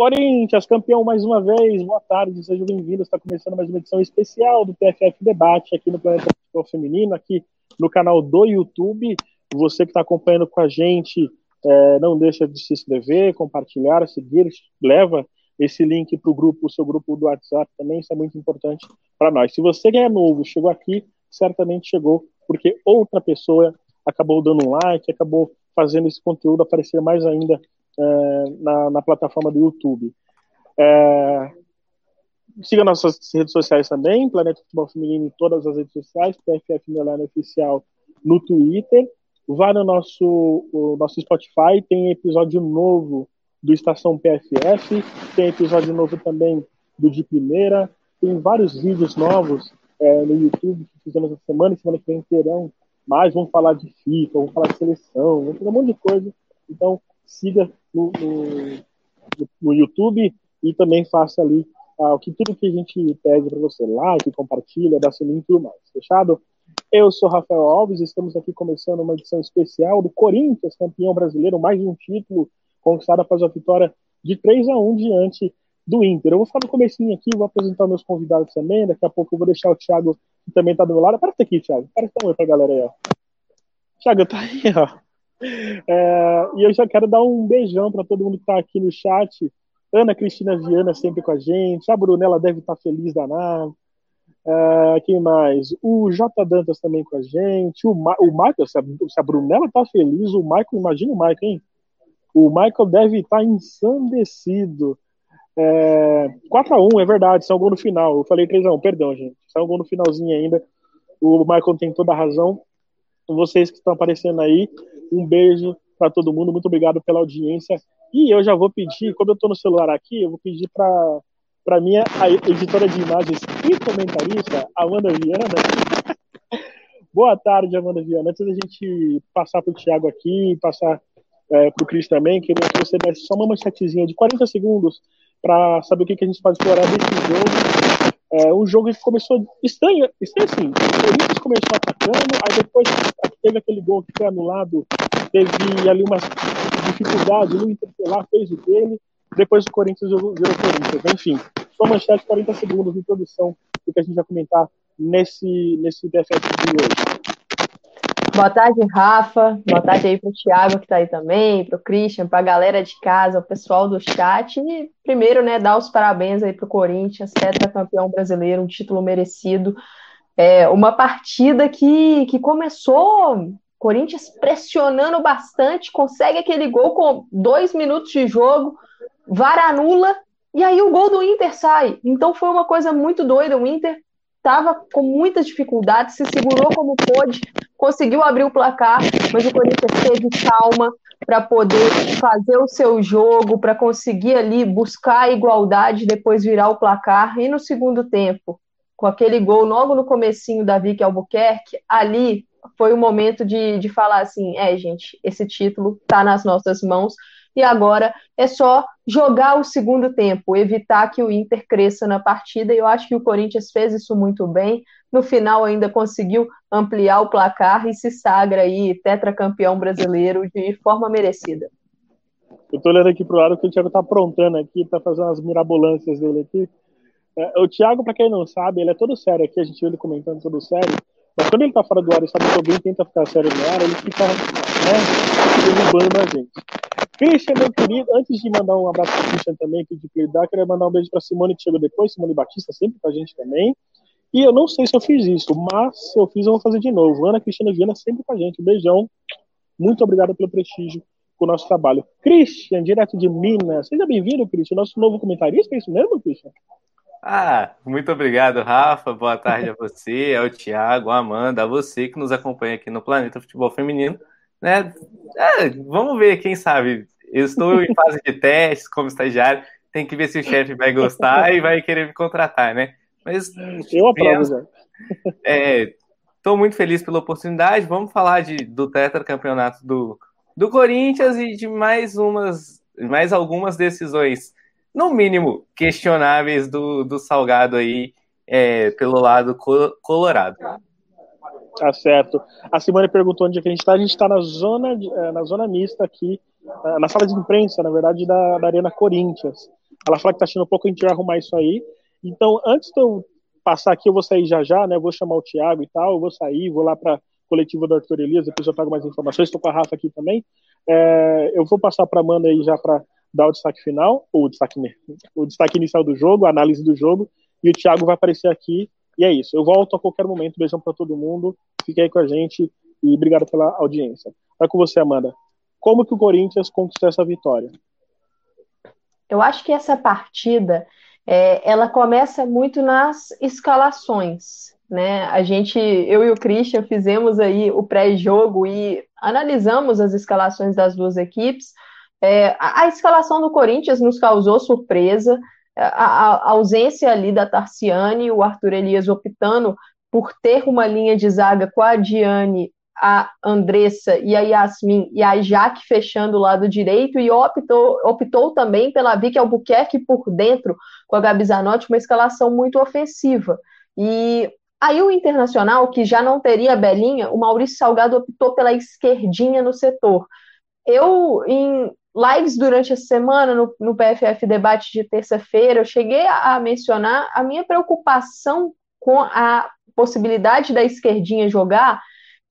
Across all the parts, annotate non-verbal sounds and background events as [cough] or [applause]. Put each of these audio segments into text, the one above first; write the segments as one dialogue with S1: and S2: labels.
S1: Corinthians, campeão mais uma vez, boa tarde, sejam bem-vindos. Está começando mais uma edição especial do PFF Debate aqui no Planeta Futebol Feminino, aqui no canal do YouTube. Você que está acompanhando com a gente, é, não deixa de se inscrever, compartilhar, seguir, leva esse link para o grupo, o seu grupo do WhatsApp também, isso é muito importante para nós. Se você é novo, chegou aqui, certamente chegou porque outra pessoa acabou dando um like, acabou fazendo esse conteúdo aparecer mais ainda é, na, na, plataforma do YouTube. É, siga nossas redes sociais também, Planeta Futebol Feminino em todas as redes sociais, PFF Milano Oficial no Twitter. Vá no nosso, o nosso Spotify, tem episódio novo do Estação PFF, tem episódio novo também do De Primeira, tem vários vídeos novos é, no YouTube que fizemos essa semana, semana que vem terão mais, vamos falar de FIFA, vamos falar de seleção, vamos fazer um monte de coisa. Então, siga no, no, no YouTube e também faça ali ah, o que tudo que a gente pede para você, like, compartilha, dá sininho e tudo mais. Fechado? Eu sou Rafael Alves, estamos aqui começando uma edição especial do Corinthians, campeão brasileiro, mais um título conquistado após a vitória de 3 a 1 diante do Inter. Eu vou falar no comecinho aqui, vou apresentar meus convidados também, daqui a pouco eu vou deixar o Thiago, que também está do meu lado. Aparece aqui, Thiago. Aparece um oi pra galera aí, ó. Thiago, tá aí, ó. É, e eu já quero dar um beijão para todo mundo que está aqui no chat. Ana Cristina Viana sempre com a gente. A Brunella deve estar tá feliz da nave. É, quem mais? O J. Dantas também com a gente. O, Ma o Michael, se a, se a Brunella tá feliz, o Michael, imagina o Michael, hein? O Michael deve estar tá ensandecido. É, 4x1, é verdade, são gol no final. Eu falei 3x1, perdão, gente. São gol no finalzinho ainda. O Michael tem toda a razão. Vocês que estão aparecendo aí, um beijo para todo mundo, muito obrigado pela audiência. E eu já vou pedir, como eu estou no celular aqui, eu vou pedir para para minha editora de imagens e comentarista, Amanda Viana. [laughs] Boa tarde, Amanda Viana. Antes da gente passar para o Thiago aqui, passar é, para o Cris também, queria que você desse só uma manchetezinha de 40 segundos para saber o que, que a gente pode explorar desse jogo. É, um jogo que começou estranho, estranho assim, o Corinthians começou atacando, aí depois teve aquele gol que foi anulado, teve ali uma dificuldade no interpelar, fez o dele, depois o Corinthians virou Corinthians. Enfim, só manchete 40 segundos introdução do que a gente vai comentar nesse, nesse DFF de hoje.
S2: Boa tarde, Rafa. Boa tarde aí para o Thiago, que está aí também, para o Christian, para a galera de casa, o pessoal do chat. E primeiro, né, dar os parabéns aí para o Corinthians, campeão brasileiro, um título merecido. É uma partida que, que começou Corinthians pressionando bastante, consegue aquele gol com dois minutos de jogo, VAR anula, e aí o gol do Inter sai. Então foi uma coisa muito doida. O Inter estava com muitas dificuldades, se segurou como pôde, conseguiu abrir o placar, mas o Corinthians teve calma para poder fazer o seu jogo, para conseguir ali buscar a igualdade, depois virar o placar. E no segundo tempo, com aquele gol logo no comecinho da Vicky Albuquerque, ali foi o momento de, de falar assim, é, gente, esse título está nas nossas mãos e agora é só jogar o segundo tempo, evitar que o Inter cresça na partida. E eu acho que o Corinthians fez isso muito bem. No final, ainda conseguiu ampliar o placar e se sagra aí tetracampeão brasileiro de forma merecida.
S1: Eu tô olhando aqui pro lado que o Thiago tá aprontando aqui, tá fazendo as mirabolâncias dele aqui. É, o Thiago, para quem não sabe, ele é todo sério aqui, a gente viu ele comentando todo sério. Mas quando ele tá fora do ar e sabe que alguém tenta ficar sério no ar, ele fica né, derrubando a gente. Christian, meu querido, antes de mandar um abraço para Christian também, pedir para ele dar, queria mandar um beijo para Simone que chegou depois, Simone Batista, sempre com a gente também. E eu não sei se eu fiz isso, mas se eu fiz, eu vou fazer de novo. Ana Cristina Viana sempre com a gente. Um beijão. Muito obrigado pelo prestígio com o nosso trabalho. Christian, direto de Minas. Seja bem-vindo, Christian. Nosso novo comentarista, é isso mesmo, Christian?
S3: Ah, muito obrigado, Rafa. Boa tarde a você, ao Thiago, a Amanda, a você que nos acompanha aqui no Planeta Futebol Feminino né? É, vamos ver, quem sabe. Eu estou em fase de testes como estagiário, tem que ver se o chefe vai gostar e vai querer me contratar, né? Mas
S1: eu aprovo,
S3: é, Estou muito feliz pela oportunidade. Vamos falar de, do tetracampeonato do, do Corinthians e de mais umas, mais algumas decisões, no mínimo questionáveis do, do Salgado aí é, pelo lado colorado.
S1: Tá certo. A Simone perguntou onde é que a gente está. A gente está na zona, eh, na zona mista aqui, eh, na sala de imprensa, na verdade, da, da Arena Corinthians. Ela fala que tá achando um pouco, a gente vai arrumar isso aí. Então, antes de eu passar aqui, eu vou sair já já, né? Vou chamar o Thiago e tal, eu vou sair, vou lá para coletiva do Arthur Elias, depois eu trago mais informações, estou com a Rafa aqui também. É, eu vou passar para a Amanda aí já para dar o destaque final, ou o destaque, o destaque inicial do jogo, a análise do jogo, e o Thiago vai aparecer aqui, e é isso. Eu volto a qualquer momento, beijão para todo mundo, fique aí com a gente, e obrigado pela audiência. Vai com você, Amanda. Como que o Corinthians conquistou essa vitória?
S2: Eu acho que essa partida, é, ela começa muito nas escalações, né? A gente, eu e o Christian fizemos aí o pré-jogo e analisamos as escalações das duas equipes. É, a, escalação do Corinthians nos causou surpresa. A, a, a, ausência ali da Tarciane, o Arthur Elias optando por ter uma linha de zaga com a Diane, a Andressa e a Yasmin e a Jaque fechando o lado direito e optou, optou também pela Vicky Albuquerque por dentro com a Gabi Zanotti, uma escalação muito ofensiva. E Aí o Internacional, que já não teria a Belinha, o Maurício Salgado optou pela esquerdinha no setor. Eu, em lives durante a semana, no, no PFF Debate de terça-feira, eu cheguei a, a mencionar a minha preocupação com a possibilidade da esquerdinha jogar,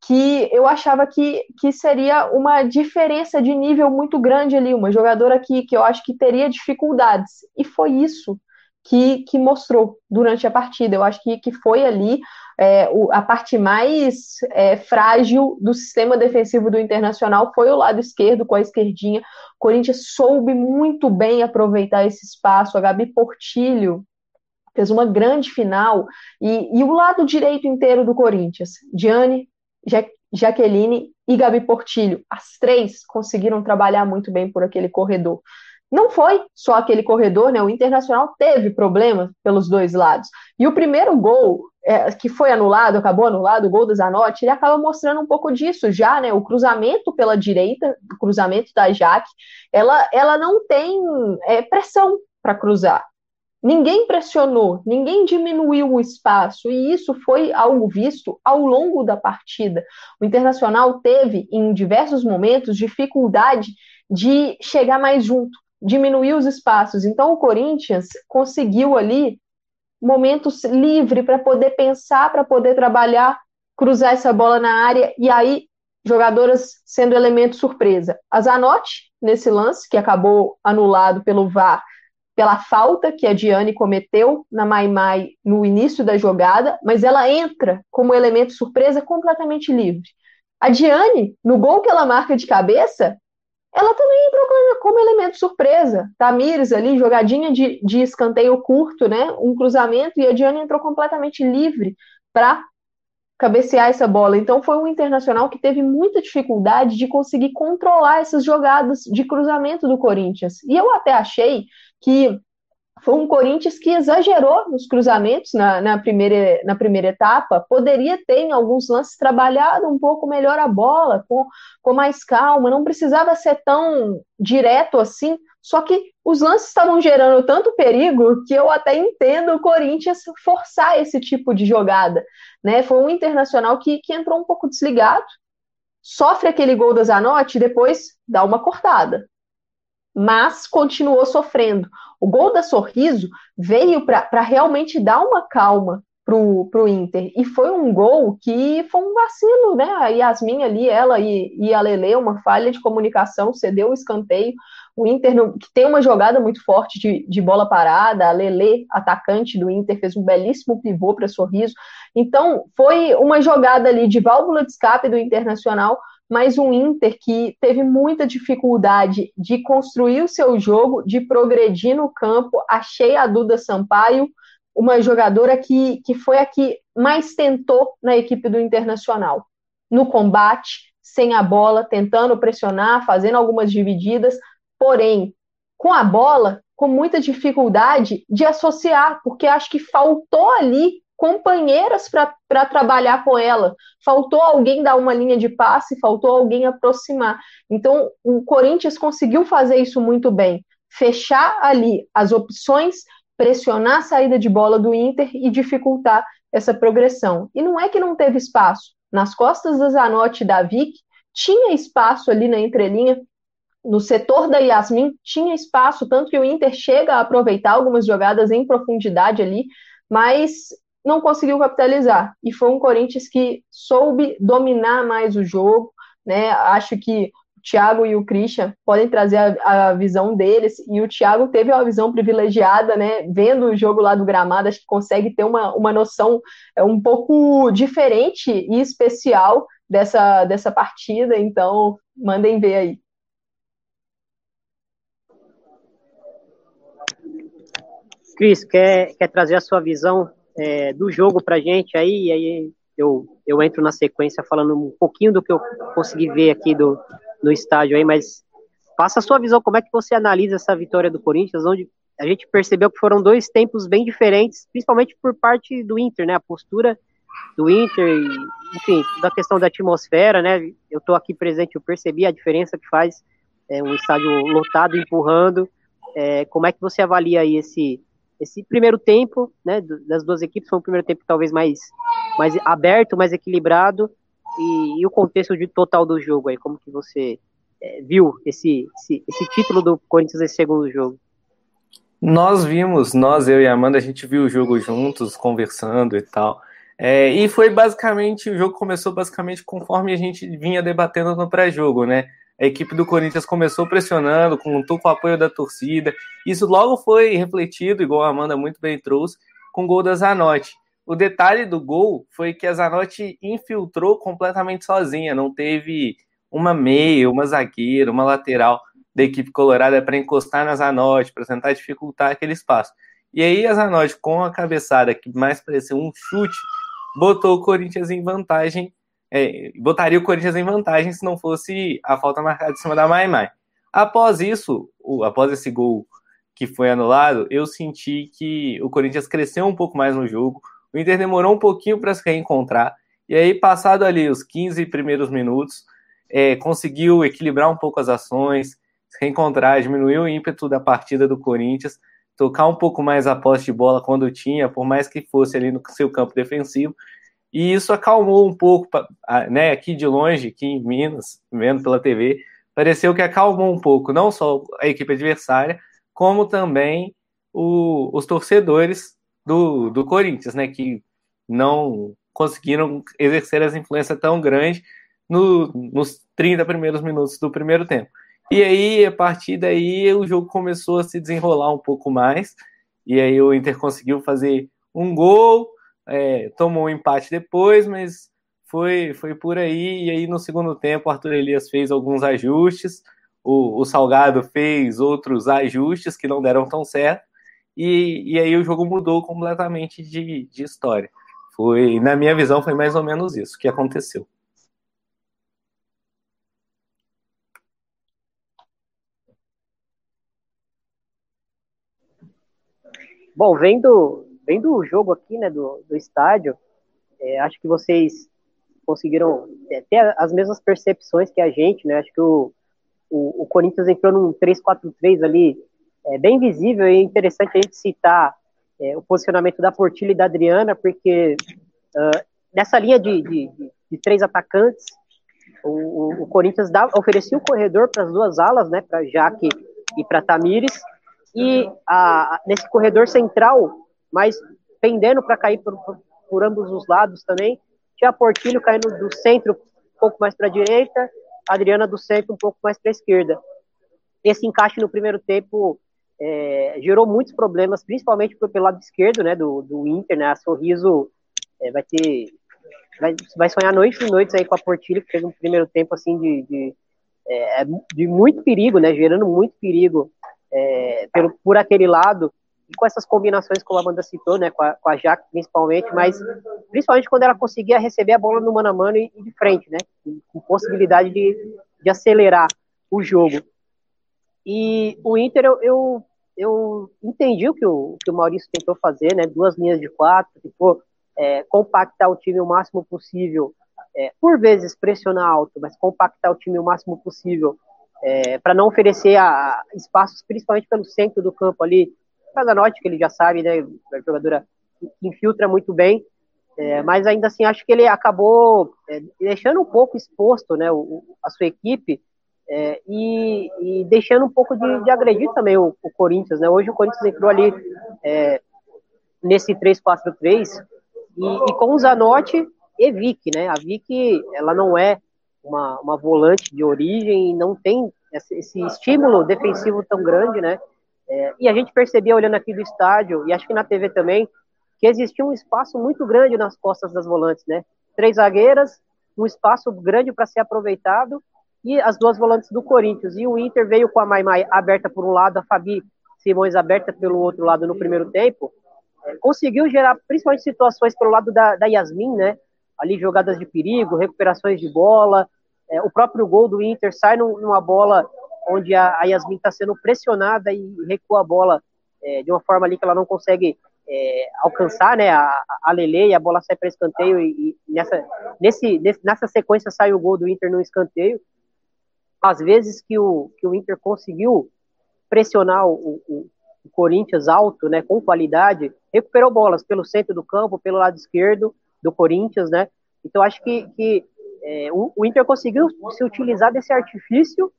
S2: que eu achava que, que seria uma diferença de nível muito grande ali, uma jogadora que, que eu acho que teria dificuldades. E foi isso que, que mostrou durante a partida. Eu acho que, que foi ali é, o, a parte mais é, frágil do sistema defensivo do Internacional foi o lado esquerdo, com a esquerdinha. O Corinthians soube muito bem aproveitar esse espaço. A Gabi Portilho fez uma grande final. E, e o lado direito inteiro do Corinthians, Diane, ja Jaqueline e Gabi Portilho, as três conseguiram trabalhar muito bem por aquele corredor. Não foi só aquele corredor, né? O Internacional teve problemas pelos dois lados. E o primeiro gol é, que foi anulado, acabou anulado, o gol do Zanotti, ele acaba mostrando um pouco disso já, né? O cruzamento pela direita, o cruzamento da Jaque, ela, ela não tem é, pressão para cruzar. Ninguém pressionou, ninguém diminuiu o espaço, e isso foi algo visto ao longo da partida. O Internacional teve, em diversos momentos, dificuldade de chegar mais junto diminuir os espaços. Então, o Corinthians conseguiu ali momentos livre para poder pensar, para poder trabalhar, cruzar essa bola na área e aí jogadoras sendo elemento surpresa. A Zanotti, nesse lance, que acabou anulado pelo VAR, pela falta que a Diane cometeu na Maimai no início da jogada, mas ela entra como elemento surpresa completamente livre. A Diane, no gol que ela marca de cabeça, ela também entrou como elemento surpresa. Tamires ali, jogadinha de, de escanteio curto, né? Um cruzamento, e a Diana entrou completamente livre para cabecear essa bola. Então foi um internacional que teve muita dificuldade de conseguir controlar essas jogadas de cruzamento do Corinthians. E eu até achei que foi um Corinthians que exagerou nos cruzamentos na, na, primeira, na primeira etapa. Poderia ter, em alguns lances, trabalhado um pouco melhor a bola, com, com mais calma, não precisava ser tão direto assim. Só que os lances estavam gerando tanto perigo que eu até entendo o Corinthians forçar esse tipo de jogada. Né? Foi um internacional que, que entrou um pouco desligado, sofre aquele gol da Zanotti e depois dá uma cortada mas continuou sofrendo. O gol da Sorriso veio para realmente dar uma calma pro, pro Inter. E foi um gol que foi um vacilo, né? A Yasmin ali, ela e, e a Lele, uma falha de comunicação, cedeu o escanteio. O Inter, que tem uma jogada muito forte de, de bola parada, a Lele, atacante do Inter, fez um belíssimo pivô para Sorriso. Então, foi uma jogada ali de válvula de escape do Internacional mas um Inter que teve muita dificuldade de construir o seu jogo, de progredir no campo. Achei a Duda Sampaio uma jogadora que, que foi a que mais tentou na equipe do Internacional. No combate, sem a bola, tentando pressionar, fazendo algumas divididas, porém, com a bola, com muita dificuldade de associar, porque acho que faltou ali companheiras para trabalhar com ela. Faltou alguém dar uma linha de passe, faltou alguém aproximar. Então, o Corinthians conseguiu fazer isso muito bem. Fechar ali as opções, pressionar a saída de bola do Inter e dificultar essa progressão. E não é que não teve espaço. Nas costas da Zanotti e da Vic, tinha espaço ali na entrelinha no setor da Yasmin tinha espaço, tanto que o Inter chega a aproveitar algumas jogadas em profundidade ali, mas não conseguiu capitalizar. E foi um Corinthians que soube dominar mais o jogo, né? Acho que o Thiago e o Christian podem trazer a, a, visão deles, e o Thiago teve uma visão privilegiada, né? Vendo o jogo lá do gramado, acho que consegue ter uma, uma noção é, um pouco diferente e especial dessa, dessa partida, então mandem ver aí.
S4: Cris, quer, quer trazer a sua visão é, do jogo para gente aí, e aí eu, eu entro na sequência falando um pouquinho do que eu consegui ver aqui do, no estádio aí, mas passa a sua visão, como é que você analisa essa vitória do Corinthians, onde a gente percebeu que foram dois tempos bem diferentes, principalmente por parte do Inter, né, a postura do Inter, enfim, da questão da atmosfera, né, eu tô aqui presente, eu percebi a diferença que faz é, um estádio lotado, empurrando, é, como é que você avalia aí esse, esse primeiro tempo, né, das duas equipes, foi um primeiro tempo talvez mais, mais aberto, mais equilibrado, e, e o contexto de total do jogo aí, como que você é, viu esse, esse, esse, título do Corinthians nesse segundo jogo?
S3: Nós vimos, nós, eu e a Amanda, a gente viu o jogo juntos, conversando e tal, é, e foi basicamente, o jogo começou basicamente conforme a gente vinha debatendo no pré-jogo, né, a equipe do Corinthians começou pressionando, contou com o apoio da torcida. Isso logo foi refletido, igual a Amanda muito bem trouxe, com o gol da Zanotti. O detalhe do gol foi que a Zanotti infiltrou completamente sozinha, não teve uma meia, uma zagueira, uma lateral da equipe colorada para encostar na Zanotti, para tentar dificultar aquele espaço. E aí a Zanotti, com a cabeçada que mais parecia um chute, botou o Corinthians em vantagem é, botaria o Corinthians em vantagem se não fosse a falta marcada em cima da Mai Mai. Após isso, o, após esse gol que foi anulado, eu senti que o Corinthians cresceu um pouco mais no jogo. O Inter demorou um pouquinho para se reencontrar. E aí, passado ali os 15 primeiros minutos, é, conseguiu equilibrar um pouco as ações, se reencontrar, diminuiu o ímpeto da partida do Corinthians, tocar um pouco mais a posse de bola quando tinha, por mais que fosse ali no seu campo defensivo, e isso acalmou um pouco, né, aqui de longe, aqui em Minas, vendo pela TV, pareceu que acalmou um pouco, não só a equipe adversária, como também o, os torcedores do, do Corinthians, né, que não conseguiram exercer essa influência tão grande no, nos 30 primeiros minutos do primeiro tempo. E aí, a partir daí, o jogo começou a se desenrolar um pouco mais, e aí o Inter conseguiu fazer um gol, é, tomou um empate depois, mas foi, foi por aí. E aí no segundo tempo, Arthur Elias fez alguns ajustes, o, o Salgado fez outros ajustes que não deram tão certo, e, e aí o jogo mudou completamente de, de história. Foi, na minha visão, foi mais ou menos isso que aconteceu.
S4: Bom, vendo vem do jogo aqui, né, do, do estádio, é, acho que vocês conseguiram é, ter as mesmas percepções que a gente, né? Acho que o, o, o Corinthians entrou num 3-4-3 ali, é, bem visível e é interessante a gente citar é, o posicionamento da Portilha e da Adriana, porque uh, nessa linha de, de, de, três atacantes, o, o, Corinthians dá, oferecia o corredor para as duas alas, né, para Jaque e para Tamires, e a, nesse corredor central mas pendendo para cair por, por, ambos os lados também. Tinha Portilho caindo do centro um pouco mais para a direita, Adriana do centro um pouco mais para a esquerda. Esse encaixe no primeiro tempo é, gerou muitos problemas, principalmente pelo lado esquerdo, né, do, do Inter, né, a Sorriso é, vai ter, vai, vai sonhar noites e noites aí com a Portilho, que fez um primeiro tempo, assim, de, de, é, de muito perigo, né, gerando muito perigo é, pelo, por aquele lado, e com essas combinações, como a Amanda citou, né, com a, com a Jaque principalmente, mas principalmente quando ela conseguia receber a bola no mano a mano e, e de frente, né, com, com possibilidade de, de acelerar o jogo. E o Inter, eu, eu, eu entendi o que, o que o Maurício tentou fazer, né, duas linhas de quatro, tentou é, compactar o time o máximo possível, é, por vezes pressionar alto, mas compactar o time o máximo possível, é, para não oferecer a, espaços, principalmente pelo centro do campo ali, Casanotti, que ele já sabe, né, a jogadora que infiltra muito bem, é, mas ainda assim acho que ele acabou é, deixando um pouco exposto, né, o, a sua equipe é, e, e, deixando um pouco de, de agredir também o, o, Corinthians, né? Hoje o Corinthians entrou ali é, nesse 3-4-3 e, e, com o Zanotti e Vic, né? A Vic, ela não é uma, uma volante de origem, não tem esse, esse estímulo defensivo tão grande, né? E a gente percebia olhando aqui do estádio, e acho que na TV também, que existia um espaço muito grande nas costas das volantes, né? Três zagueiras, um espaço grande para ser aproveitado, e as duas volantes do Corinthians. E o Inter veio com a Maimai aberta por um lado, a Fabi Simões aberta pelo outro lado no primeiro tempo. Conseguiu gerar principalmente situações pelo lado da, da Yasmin, né? Ali jogadas de perigo, recuperações de bola. É, o próprio gol do Inter sai numa bola onde a, Yasmin está sendo pressionada e recua a bola é, de uma forma ali que ela não consegue é, alcançar né, a, a Lele e a bola sai para escanteio e, e nessa, nesse, nessa sequência sai o gol do Inter no escanteio. Às vezes que o, que o Inter conseguiu pressionar o, o, o Corinthians alto, né, com qualidade, recuperou bolas pelo centro do campo, pelo lado esquerdo do Corinthians, né? Então acho que, que é, o, o Inter conseguiu se utilizar desse artifício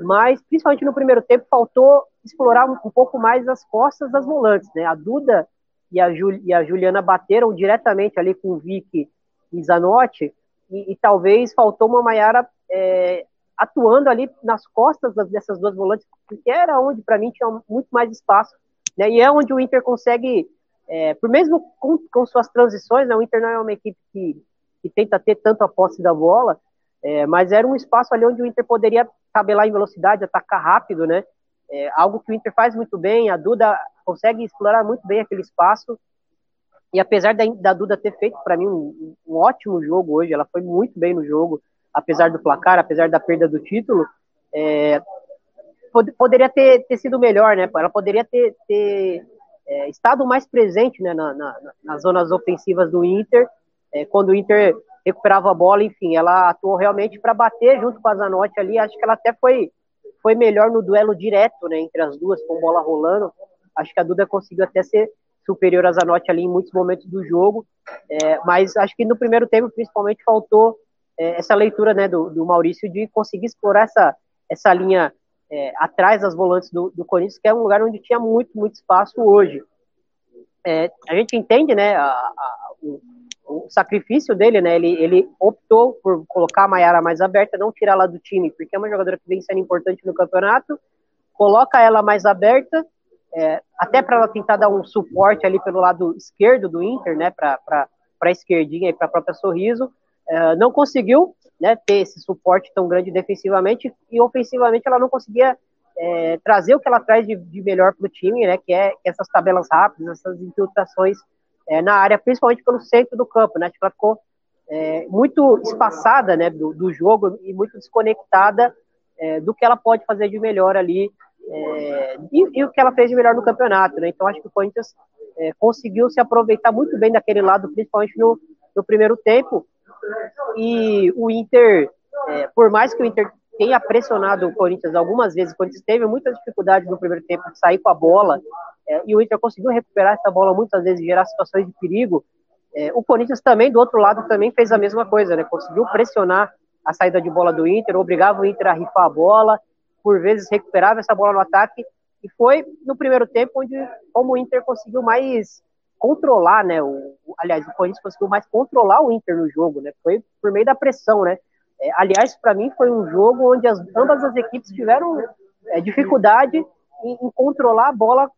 S4: mas principalmente no primeiro tempo faltou explorar um, um pouco mais as costas das volantes, né? A Duda e a, e a Juliana bateram diretamente ali com o Vic e Zanotti, e, e talvez faltou uma Maiara é, atuando ali nas costas dessas duas volantes, porque era onde para mim tinha muito mais espaço, né? E é onde o Inter consegue, é, por mesmo com, com, suas transições, né? O Inter não é uma equipe que, que tenta ter tanto a posse da bola, é, mas era um espaço ali onde o Inter poderia tabelar em velocidade, atacar rápido, né? É, algo que o Inter faz muito bem, a Duda consegue explorar muito bem aquele espaço. E apesar da, da Duda ter feito para mim um, um, ótimo jogo hoje, ela foi muito bem no jogo, apesar do placar, apesar da perda do título, é, pod poderia ter, ter sido melhor, né? Ela poderia ter, ter é, estado mais presente né, na, na, nas zonas ofensivas do Inter, é, quando o Inter recuperava a bola, enfim, ela atuou realmente para bater junto com a Zanotti ali. Acho que ela até foi, foi melhor no duelo direto, né, entre as duas, com bola rolando. Acho que a Duda conseguiu até ser superior a Zanotti ali em muitos momentos do jogo, é, mas acho que no primeiro tempo, principalmente, faltou é, essa leitura né, do, do, Maurício de conseguir explorar essa, essa linha é, atrás das volantes do, do Corinthians, que é um lugar onde tinha muito, muito espaço hoje. É, a gente entende né, a, a, o, o sacrifício dele, né? Ele, ele optou por colocar a Maiara mais aberta, não tirar ela do time, porque é uma jogadora que vem sendo importante no campeonato, coloca ela mais aberta, é, até para ela tentar dar um suporte ali pelo lado esquerdo do Inter, né? Para a esquerdinha e para a própria Sorriso. É, não conseguiu né, ter esse suporte tão grande defensivamente e ofensivamente ela não conseguia é, trazer o que ela traz de, de melhor para o time, né? Que é essas tabelas rápidas, essas infiltrações é, na área, principalmente pelo centro do campo, né? Tipo, ela ficou é, muito espaçada, né, do, do, jogo e muito desconectada é, do que ela pode fazer de melhor ali é, e, e, o que ela fez de melhor no campeonato, né? Então acho que o Corinthians é, conseguiu se aproveitar muito bem daquele lado, principalmente no, no primeiro tempo. E o Inter, é, por mais que o Inter tenha pressionado o Corinthians algumas vezes, o Corinthians teve muita dificuldade no primeiro tempo de sair com a bola, é, e o Inter conseguiu recuperar essa bola muitas vezes, gerar situações de perigo. É, o Corinthians também, do outro lado, também fez a mesma coisa, né? Conseguiu pressionar a saída de bola do Inter, obrigava o Inter a rifar a bola, por vezes recuperava essa bola no ataque, e foi no primeiro tempo onde como o Inter conseguiu mais controlar, né? O, aliás, o Corinthians conseguiu mais controlar o Inter no jogo, né? Foi por meio da pressão, né? É, aliás, para mim foi um jogo onde as, ambas as equipes tiveram é, dificuldade em, em, controlar a bola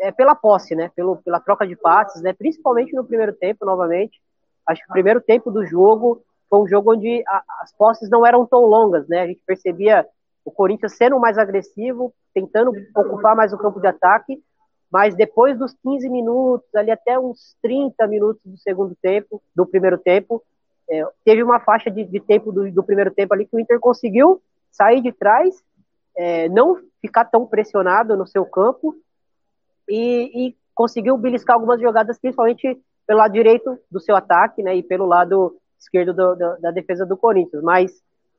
S4: é, pela posse, né? Pelo, pela troca de passes, né? Principalmente no primeiro tempo, novamente. Acho que o primeiro tempo do jogo foi um jogo onde a, as posses não eram tão longas, né? A gente percebia o Corinthians sendo mais agressivo, tentando ocupar mais o campo de ataque, mas depois dos 15 minutos, ali até uns 30 minutos do segundo tempo, do primeiro tempo, é, teve uma faixa de, de tempo do, do, primeiro tempo ali que o Inter conseguiu sair de trás, é, não ficar tão pressionado no seu campo e, e conseguiu beliscar algumas jogadas, principalmente pelo lado direito do seu ataque, né, e pelo lado esquerdo do, do, da defesa do Corinthians. Mas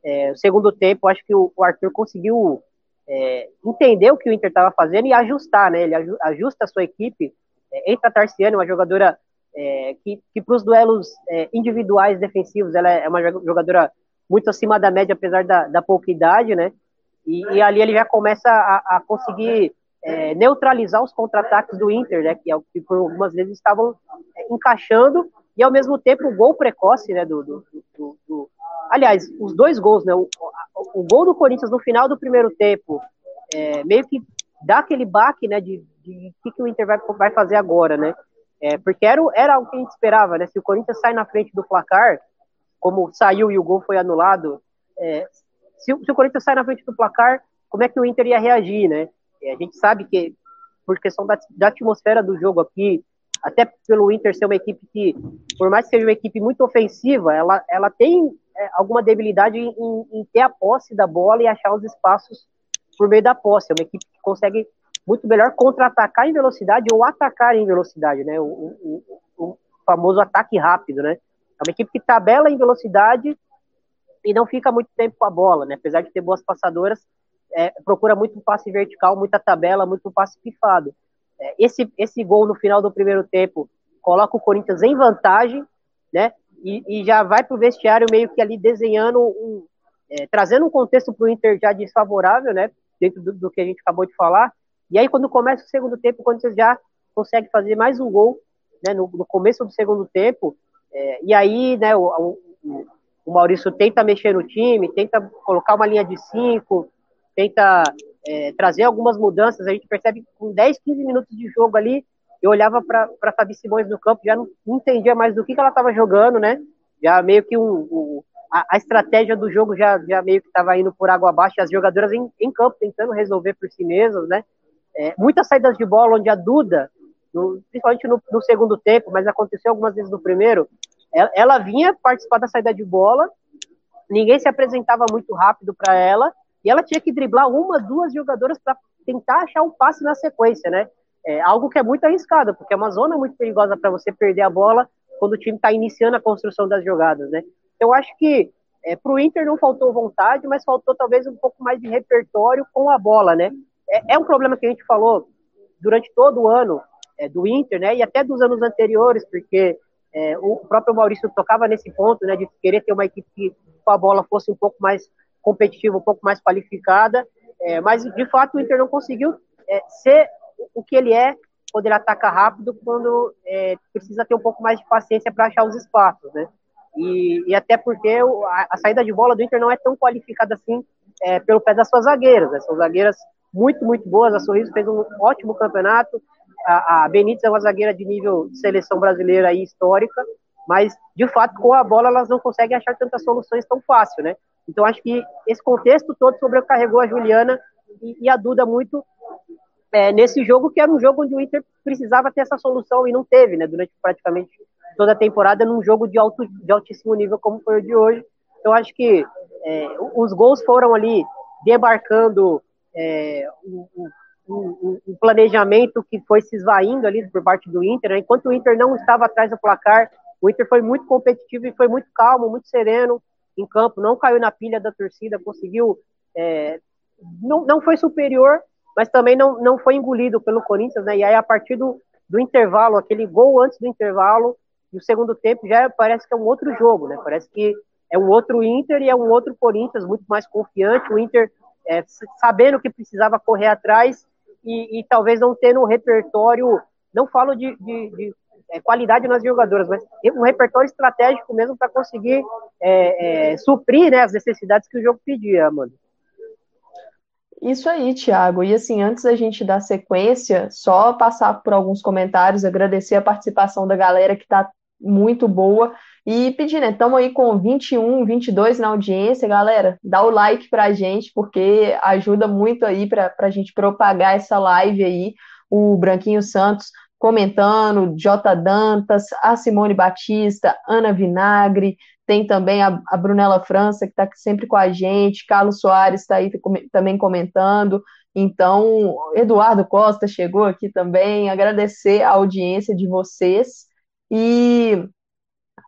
S4: é, segundo tempo, acho que o, o Arthur conseguiu é, entender o que o Inter estava fazendo e ajustar, né? Ele ajusta a sua equipe. É, entra a Tarciane, uma jogadora é, que, que para os duelos é, individuais defensivos, ela é uma jogadora muito acima da média, apesar da, da pouca idade, né? e, e ali ele já começa a, a conseguir é, neutralizar os contra-ataques do Inter, né, que, é o que por algumas vezes estavam é, encaixando, e ao mesmo tempo o gol precoce né, do, do, do, do aliás, os dois gols, né, o, o, gol do Corinthians no final do primeiro tempo, é, meio que dá aquele baque, né, de o que, que o Inter vai, vai fazer agora, né, é, porque era, era algo que a gente esperava, né, se o Corinthians sai na frente do placar, como saiu e o gol foi anulado, é, se, se, o Corinthians sai na frente do placar, como é que o Inter ia reagir, né? A gente sabe que, por questão da, da, atmosfera do jogo aqui, até pelo Inter ser uma equipe que, por mais que seja uma equipe muito ofensiva, ela, ela tem é, alguma debilidade em, em, ter a posse da bola e achar os espaços por meio da posse. É uma equipe que consegue muito melhor contra-atacar em velocidade ou atacar em velocidade, né? O, o, o, famoso ataque rápido, né? É uma equipe que tabela em velocidade e não fica muito tempo com a bola, né? Apesar de ter boas passadoras, é, procura muito passe vertical, muita tabela, muito passe pifado. É, esse, esse gol no final do primeiro tempo coloca o Corinthians em vantagem, né? E, e já vai para o vestiário meio que ali desenhando um, é, trazendo um contexto para o Inter já desfavorável, né? Dentro do, do, que a gente acabou de falar. E aí, quando começa o segundo tempo, o Corinthians já consegue fazer mais um gol, né? No, no começo do segundo tempo. É, e aí, né? O, o, o Maurício tenta mexer no time, tenta colocar uma linha de cinco, tenta é, trazer algumas mudanças. A gente percebe que com 10, 15 minutos de jogo ali, eu olhava para a Fabi Simões no campo, já não, não, entendia mais do que, que ela estava jogando, né? Já meio que um, um a, a, estratégia do jogo já, já meio que estava indo por água abaixo, as jogadoras em, em, campo tentando resolver por si mesmas, né? É, muitas saídas de bola onde a Duda, no, principalmente no, no, segundo tempo, mas aconteceu algumas vezes no primeiro, ela, ela vinha participar da saída de bola, ninguém se apresentava muito rápido para ela, e ela tinha que driblar uma, duas jogadoras para tentar achar um passe na sequência, né? É algo que é muito arriscado, porque é uma zona muito perigosa para você perder a bola quando o time está iniciando a construção das jogadas, né? Eu acho que é, para o Inter não faltou vontade, mas faltou talvez um pouco mais de repertório com a bola, né? É, é um problema que a gente falou durante todo o ano é, do Inter, né? E até dos anos anteriores, porque é, o próprio Maurício tocava nesse ponto, né? De querer ter uma equipe que com a bola fosse um pouco mais competitiva, um pouco mais qualificada, é, mas de fato o Inter não conseguiu é, ser o que ele é quando ele ataca rápido, quando é, precisa ter um pouco mais de paciência para achar os espaços, né? E, e até porque a, a, saída de bola do Inter não é tão qualificada assim é, pelo pé das suas zagueiras, né? São zagueiras muito, muito boas. A Sorriso fez um ótimo campeonato. A, a Benítez é uma zagueira de nível de seleção brasileira aí, histórica, mas de fato com a bola elas não conseguem achar tantas soluções tão fácil, né? Então, acho que esse contexto todo sobrecarregou a Juliana e, e a Duda muito é, nesse jogo, que era um jogo onde o Inter precisava ter essa solução e não teve, né? Durante praticamente toda a temporada, num jogo de, alto, de altíssimo nível, como foi o de hoje. Então, acho que é, os gols foram ali debarcando é, um, um, um, planejamento que foi se esvaindo ali por parte do Inter. Né? Enquanto o Inter não estava atrás do placar, o Inter foi muito competitivo e foi muito calmo, muito sereno, em campo, não caiu na pilha da torcida, conseguiu. É, não, não foi superior, mas também não, não foi engolido pelo Corinthians, né? E aí, a partir do, do intervalo, aquele gol antes do intervalo, e o segundo tempo já parece que é um outro jogo, né? Parece que é um outro Inter e é um outro Corinthians muito mais confiante. O Inter é, sabendo que precisava correr atrás e, e, talvez não tendo um repertório. Não falo de, de, de é, qualidade nas jogadoras, mas um repertório estratégico mesmo para conseguir é, é, suprir né, as necessidades que o jogo pedia, Amanda.
S2: Isso aí, Thiago. E assim, antes da gente dar sequência, só passar por alguns comentários, agradecer a participação da galera que está muito boa. E pedir, né? Estamos aí com 21, 22 na audiência, galera. Dá o like para a gente, porque ajuda muito aí para a gente propagar essa live aí. O Branquinho Santos comentando, J. Dantas, a Simone Batista, Ana Vinagre, tem também a, a Brunella França, que está sempre com a gente, Carlos Soares está aí também comentando, então, Eduardo Costa chegou aqui também, agradecer a audiência de vocês, e,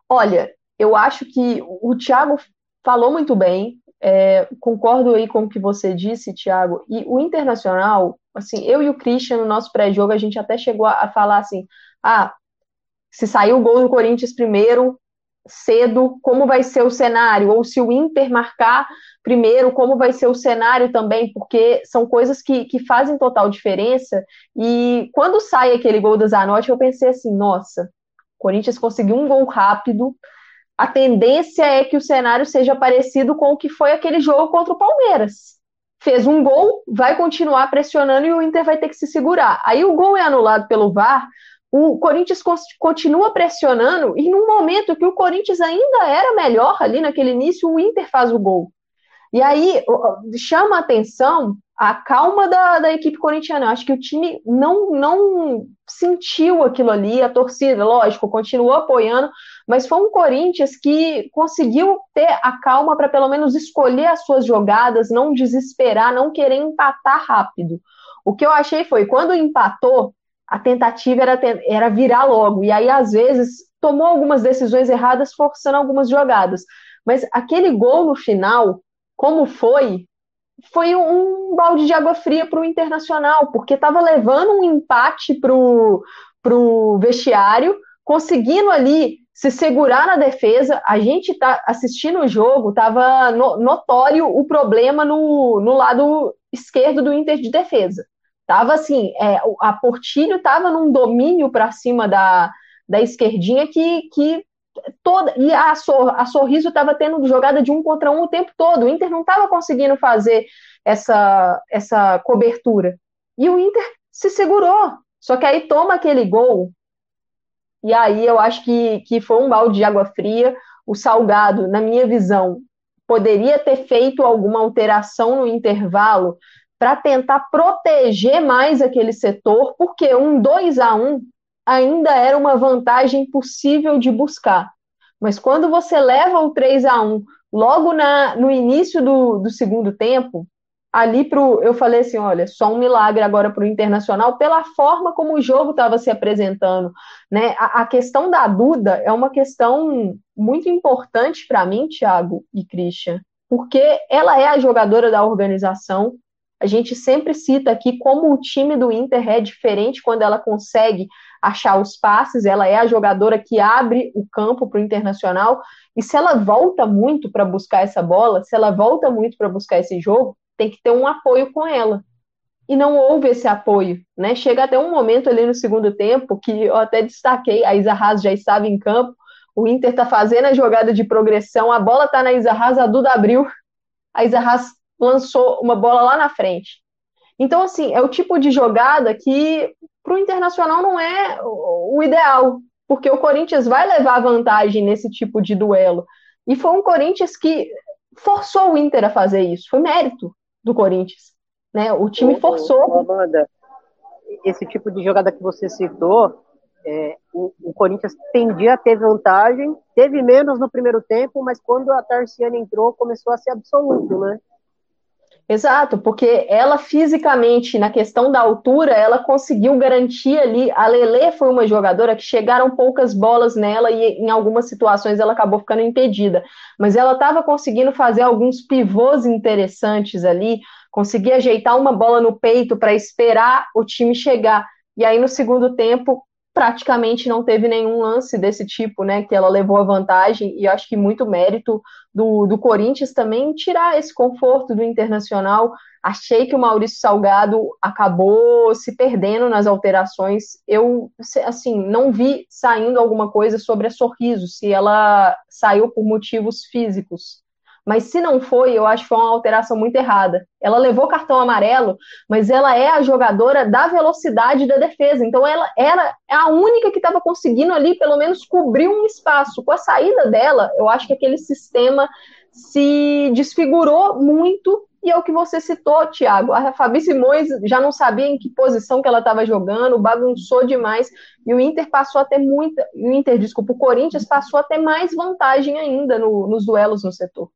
S2: olha, eu acho que o Thiago falou muito bem, é, concordo aí com o que você disse, Thiago, e o Internacional, assim, eu e o Christian, no nosso pré-jogo, a gente até chegou a, falar assim, ah, se saiu o gol do Corinthians primeiro, cedo como vai ser o cenário, ou se o Inter marcar primeiro, como vai ser o cenário também, porque são coisas que, que fazem total diferença. E quando sai aquele gol do Zanotti, eu pensei assim: nossa, o Corinthians conseguiu um gol rápido. A tendência é que o cenário seja parecido com o que foi aquele jogo contra o Palmeiras. Fez um gol, vai continuar pressionando e o Inter vai ter que se segurar. Aí o gol é anulado pelo VAR, o Corinthians continua pressionando e num momento que o Corinthians ainda era melhor ali naquele início, o Inter faz o gol. E aí chama a atenção a calma da, da equipe corintiana. Eu acho que o time não, não sentiu aquilo ali, a torcida, lógico, continuou apoiando, mas foi um Corinthians que conseguiu ter a calma para pelo menos escolher as suas jogadas, não desesperar, não querer empatar rápido. O que eu achei foi, quando empatou, a tentativa era, era virar logo. E aí, às vezes, tomou algumas decisões erradas, forçando algumas jogadas. Mas aquele gol no final, como foi, foi um balde de água fria para o Internacional, porque estava levando um empate para o vestiário, conseguindo ali se segurar na defesa. A gente tá assistindo o jogo, estava no, notório o problema no, no lado esquerdo do Inter de defesa. Tava assim, é, a Portilho tava num domínio para cima da, da esquerdinha que, que toda. E a, Sor, a Sorriso estava tendo jogada de um contra um o tempo todo. O Inter não estava conseguindo fazer essa, essa cobertura. E o Inter se segurou. Só que aí toma aquele gol. E aí eu acho que, que foi um balde de água fria. O Salgado, na minha visão, poderia ter feito alguma alteração no intervalo para tentar proteger mais aquele setor, porque um 2 a 1 ainda era uma vantagem possível de buscar. Mas quando você leva o 3 a 1 logo na, no início do, do segundo tempo, ali pro, eu falei assim, olha, só um milagre agora para o Internacional, pela forma como o jogo estava se apresentando. Né? A, a, questão da Duda é uma questão muito importante para mim, Thiago e Christian, porque ela é a jogadora da organização, a gente sempre cita aqui como o time do Inter é diferente quando ela consegue achar os passes, ela é a jogadora que abre o campo para o internacional, e se ela volta muito para buscar essa bola, se ela volta muito para buscar esse jogo, tem que ter um apoio com ela. E não houve esse apoio, né? Chega até um momento ali no segundo tempo que eu até destaquei, a Isa Haas já estava em campo, o Inter está fazendo a jogada de progressão, a bola está na Isa Haas, a Duda abriu, a Isa Haas lançou uma bola lá na frente. Então, assim, é o tipo de jogada que para o Internacional não é o ideal, porque o Corinthians vai levar vantagem nesse tipo de duelo. E foi um Corinthians que forçou o Inter a fazer isso, foi mérito do Corinthians. Né? O time forçou.
S4: Amanda, esse tipo de jogada que você citou, é, o, o, Corinthians tendia a ter vantagem, teve menos no primeiro tempo, mas quando a Tarciana entrou, começou a ser absoluto, né?
S2: Exato, porque ela fisicamente, na questão da altura, ela conseguiu garantir ali. A Lele foi uma jogadora que chegaram poucas bolas nela e em algumas situações ela acabou ficando impedida. Mas ela estava conseguindo fazer alguns pivôs interessantes ali, conseguir ajeitar uma bola no peito para esperar o time chegar. E aí no segundo tempo praticamente não teve nenhum lance desse tipo, né, que ela levou a vantagem, e acho que muito mérito do, do Corinthians também tirar esse conforto do Internacional. Achei que o Maurício Salgado acabou se perdendo nas alterações. Eu, assim, não vi saindo alguma coisa sobre a Sorriso, se ela saiu por motivos físicos. Mas se não foi, eu acho que foi uma alteração muito errada. Ela levou cartão amarelo, mas ela é a jogadora da velocidade da defesa. Então ela era a única que estava conseguindo ali, pelo menos, cobrir um espaço. Com a saída dela, eu acho que aquele sistema se desfigurou muito. E é o que você citou, Thiago. A Fabi Simões já não sabia em que posição que ela estava jogando, bagunçou demais. E o Inter passou a ter muita. O Inter, desculpa, o Corinthians passou a ter mais vantagem ainda no, nos duelos no setor.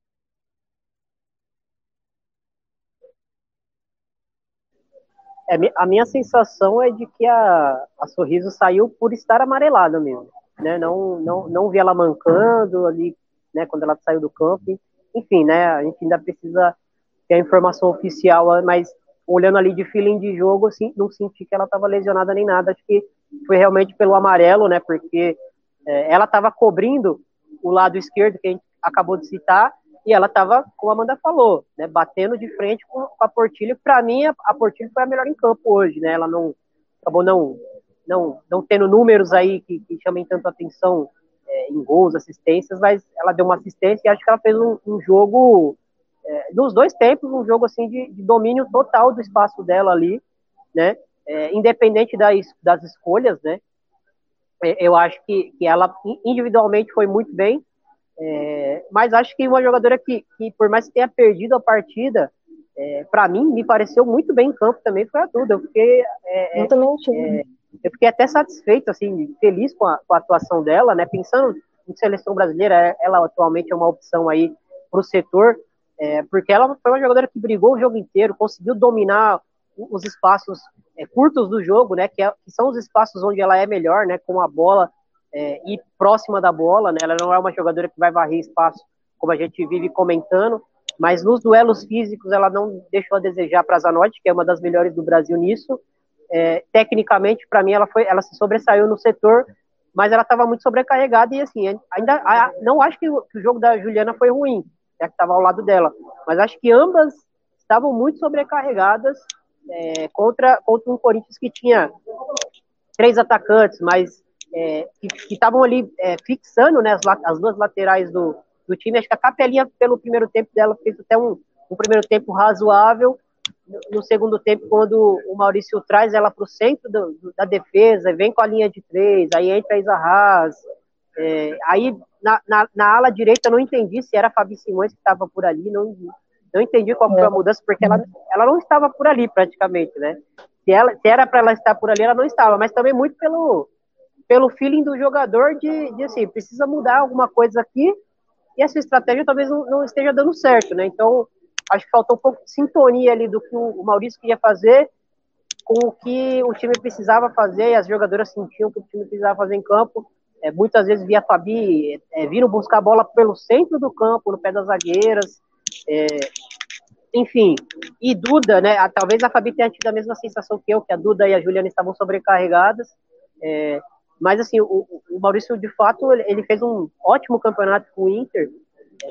S4: É, a minha sensação é de que a, a Sorriso saiu por estar amarelada mesmo. Né? Não, não, não vi ela mancando ali, né, quando ela saiu do campo. Enfim, né, a gente ainda precisa ter a informação oficial, mas olhando ali de feeling de jogo, assim, não senti que ela estava lesionada nem nada. Acho que foi realmente pelo amarelo, né, porque é, ela estava cobrindo o lado esquerdo, que a gente acabou de citar, e ela estava, como a Amanda falou, né, batendo de frente com, com a Portilho. Para mim, a, a Portilho foi a melhor em campo hoje, né? Ela não acabou não não, não tendo números aí que, que chamem tanto atenção é, em gols, assistências, mas ela deu uma assistência e acho que ela fez um, um jogo é, nos dois tempos, um jogo assim de, de, domínio total do espaço dela ali, né? É, independente das, das escolhas, né? É, eu acho que, que ela individualmente foi muito bem, é, mas acho que uma jogadora que, que, por mais que tenha perdido a partida, é, para mim, me pareceu muito bem em campo também foi a Duda. Eu fiquei. É,
S2: eu também.
S4: É, eu fiquei até satisfeito, assim, feliz com a, com a, atuação dela, né? Pensando em seleção brasileira, ela atualmente é uma opção aí para o setor, é, porque ela foi uma jogadora que brigou o jogo inteiro, conseguiu dominar os espaços é, curtos do jogo, né? Que, é, que, são os espaços onde ela é melhor, né? Com a bola é, e próxima da bola, né? Ela não é uma jogadora que vai varrer espaço, como a gente vive comentando, mas nos duelos físicos ela não deixou a desejar para a Zanotti, que é uma das melhores do Brasil nisso. É, tecnicamente, para mim, ela foi, ela se sobressaiu no setor, mas ela estava muito sobrecarregada e assim, ainda a, não acho que o, que o, jogo da Juliana foi ruim, já que estava ao lado dela, mas acho que ambas estavam muito sobrecarregadas é, contra, contra um Corinthians que tinha três atacantes, mas é, que estavam ali é, fixando né, as, as, duas laterais do, do time. Acho que a Capelinha, pelo primeiro tempo dela, fez até um, um primeiro tempo razoável, no segundo tempo, quando o Maurício traz ela para o centro do, do, da defesa, vem com a linha de três, aí entra a Isa Haas, é, aí na, na, na, ala direita eu não entendi se era a Fabi Simões que estava por ali, não, não entendi qual foi a mudança, porque ela, ela não estava por ali praticamente, né? Se, ela, se era para ela estar por ali, ela não estava, mas também muito pelo, pelo feeling do jogador de, de assim, precisa mudar alguma coisa aqui e essa estratégia talvez não, não esteja dando certo, né? Então, acho que faltou um pouco de sintonia ali do que o Maurício queria fazer com o que o time precisava fazer e as jogadoras sentiam que o time precisava fazer em campo. É, muitas vezes via a Fabi é, vindo buscar a bola pelo centro do campo, no pé das zagueiras. É, enfim, e Duda, né? A, talvez a Fabi tenha tido a mesma sensação que eu, que a Duda e a Juliana estavam sobrecarregadas. É, mas assim, o, o, Maurício, de fato, ele fez um ótimo campeonato com o Inter.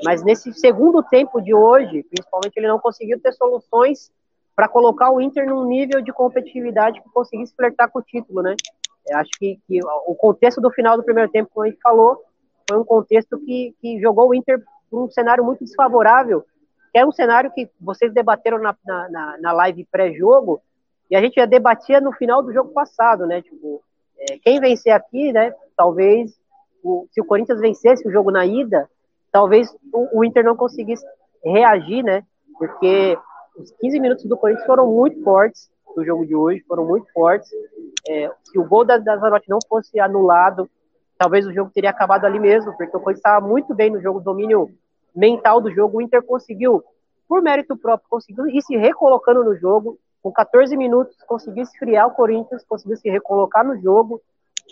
S4: Mas nesse segundo tempo de hoje, principalmente, ele não conseguiu ter soluções para colocar o Inter num nível de competitividade que conseguisse flertar com o título, né? Eu acho que, que, o contexto do final do primeiro tempo, como a gente falou, foi um contexto que, que jogou o Inter para um cenário muito desfavorável, que é um cenário que vocês debateram na, na, na live pré-jogo, e a gente já debatia no final do jogo passado, né? Tipo, quem vencer aqui, né? Talvez, o, se o Corinthians vencesse o jogo na ida, talvez o, o, Inter não conseguisse reagir, né? Porque os 15 minutos do Corinthians foram muito fortes do jogo de hoje, foram muito fortes. É, se o gol da, da Zanotti não fosse anulado, talvez o jogo teria acabado ali mesmo, porque o Corinthians estava muito bem no jogo, domínio mental do jogo. O Inter conseguiu, por mérito próprio, conseguiu ir se recolocando no jogo. Com 14 minutos, conseguiu esfriar o Corinthians, conseguiu se recolocar no jogo,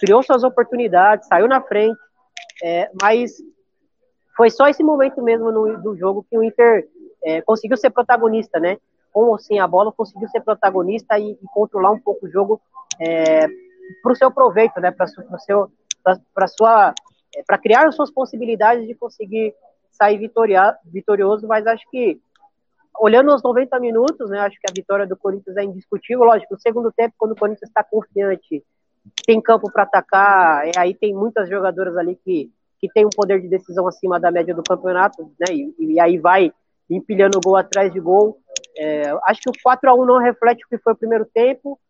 S4: criou suas oportunidades, saiu na frente. É, mas foi só esse momento mesmo no, do jogo que o Inter é, conseguiu ser protagonista, né? Com ou sem a bola, conseguiu ser protagonista e, e controlar um pouco o jogo é, para o seu proveito, né? Para seu, para sua, é, para criar as suas possibilidades de conseguir sair vitoria, vitorioso. Mas acho que olhando os 90 minutos, né? Acho que a vitória do Corinthians é indiscutível. Lógico, no segundo tempo, quando o Corinthians está confiante, tem campo para atacar, aí tem muitas jogadoras ali que que tem um poder de decisão acima da média do campeonato, né? E, e aí vai empilhando gol atrás de gol. É, acho que o 4 a 1 não reflete o que foi o primeiro tempo,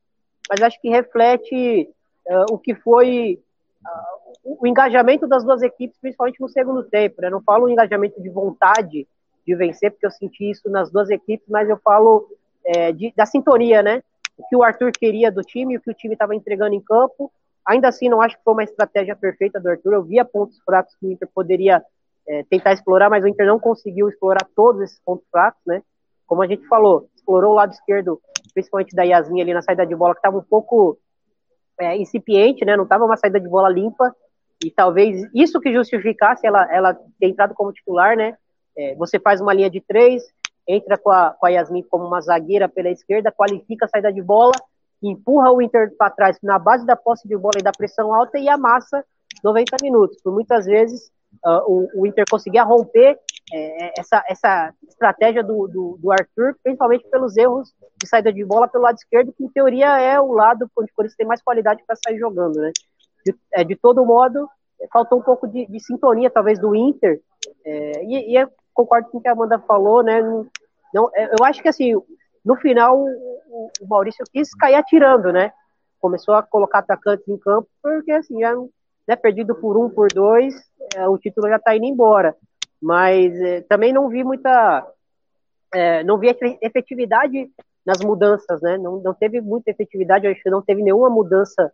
S4: mas acho que reflete uh, o que foi uh, o engajamento das duas equipes, principalmente no segundo tempo. Né? Não falo o engajamento de vontade de vencer, porque eu senti isso nas duas equipes, mas eu falo é, de, da sintonia, né? O que o Arthur queria do time, o que o time estava entregando em campo, Ainda assim, não acho que foi uma estratégia perfeita do Arthur. Eu via pontos fracos que o Inter poderia é, tentar explorar, mas o Inter não conseguiu explorar todos esses pontos fracos, né? Como a gente falou, explorou o lado esquerdo, principalmente da Yasmin ali na saída de bola, que estava um pouco é, incipiente, né? Não estava uma saída de bola limpa. E talvez isso que justificasse ela, ela ter entrado como titular, né? É, você faz uma linha de três, entra com a, com a Yasmin como uma zagueira pela esquerda, qualifica a saída de bola empurra o Inter para trás na base da posse de bola e da pressão alta e amassa 90 minutos. Por muitas vezes uh, o, o, Inter conseguia romper é, essa, essa estratégia do, do, do, Arthur, principalmente pelos erros de saída de bola pelo lado esquerdo, que em teoria é o lado onde o Corinthians tem mais qualidade para sair jogando, né? De, é, de todo modo, faltou um pouco de, de sintonia, talvez, do Inter, é, e, e, eu concordo com o que a Amanda falou, né? Não, é, eu acho que assim, no final o, o Maurício quis cair atirando, né? Começou a colocar atacantes em campo, porque assim, né, perdido por um, por dois, é, o título já está indo embora. Mas é, também não vi muita. É, não vi efetividade nas mudanças, né? Não, não teve muita efetividade, acho que não teve nenhuma mudança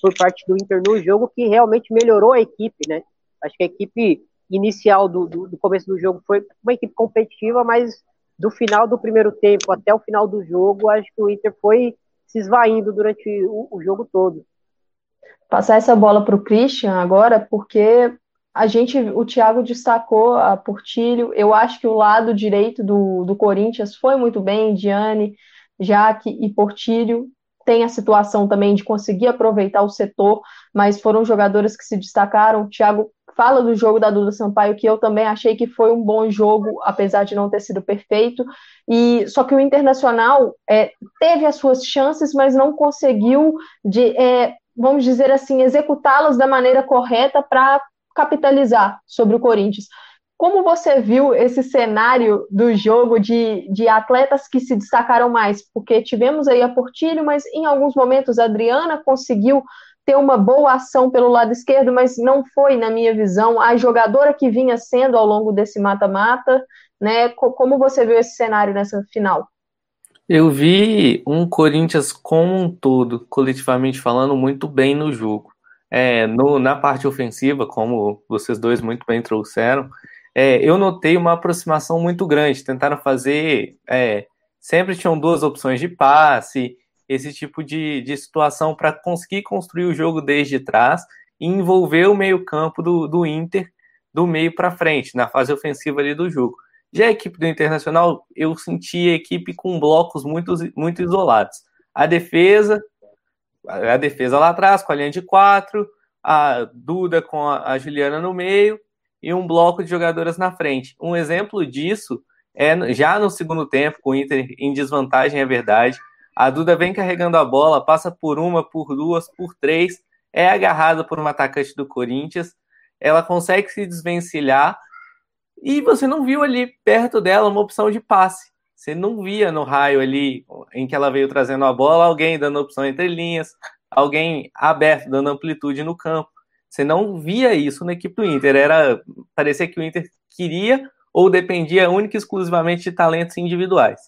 S4: por parte do Inter no jogo que realmente melhorou a equipe, né? Acho que a equipe inicial do, do, do começo do jogo foi uma equipe competitiva, mas do final do primeiro tempo até o final do jogo, acho que o Inter foi se esvaindo durante o, o jogo todo.
S2: Passar essa bola para o Christian agora, porque a gente, o Thiago destacou a Portilho. Eu acho que o lado direito do, do Corinthians foi muito bem, Diane, Jaque e Portilho. Tem a situação também de conseguir aproveitar o setor, mas foram jogadores que se destacaram. O Thiago fala do jogo da Duda Sampaio, que eu também achei que foi um bom jogo, apesar de não ter sido perfeito. E só que o Internacional é, teve as suas chances, mas não conseguiu, de, é, vamos dizer assim, executá-las da maneira correta para capitalizar sobre o Corinthians. Como você viu esse cenário do jogo de, de atletas que se destacaram mais? Porque tivemos aí a Portilho, mas em alguns momentos a Adriana conseguiu ter uma boa ação pelo lado esquerdo, mas não foi, na minha visão, a jogadora que vinha sendo ao longo desse mata-mata, né? Como você viu esse cenário nessa final?
S3: Eu vi um Corinthians como um todo, coletivamente falando, muito bem no jogo. É, no, na parte ofensiva, como vocês dois muito bem trouxeram, é, eu notei uma aproximação muito grande. Tentaram fazer. É, sempre tinham duas opções de passe, esse tipo de, de situação para conseguir construir o jogo desde trás e envolver o meio-campo do, do Inter do meio para frente, na fase ofensiva ali do jogo. Já a equipe do Internacional, eu senti a equipe com blocos muito, muito isolados. A defesa, a defesa lá atrás, com a linha de quatro, a Duda com a, a Juliana no meio e um bloco de jogadoras na frente. Um exemplo disso é já no segundo tempo, com o Inter em desvantagem, é verdade. A Duda vem carregando a bola, passa por uma, por duas, por três, é agarrada por um atacante do Corinthians. Ela consegue se desvencilhar e você não viu ali perto dela uma opção de passe. Você não via no raio ali em que ela veio trazendo a bola alguém dando opção entre linhas, alguém aberto dando amplitude no campo. Você não via isso na equipe do Inter. Era parecia que o Inter queria ou dependia única e exclusivamente de talentos individuais.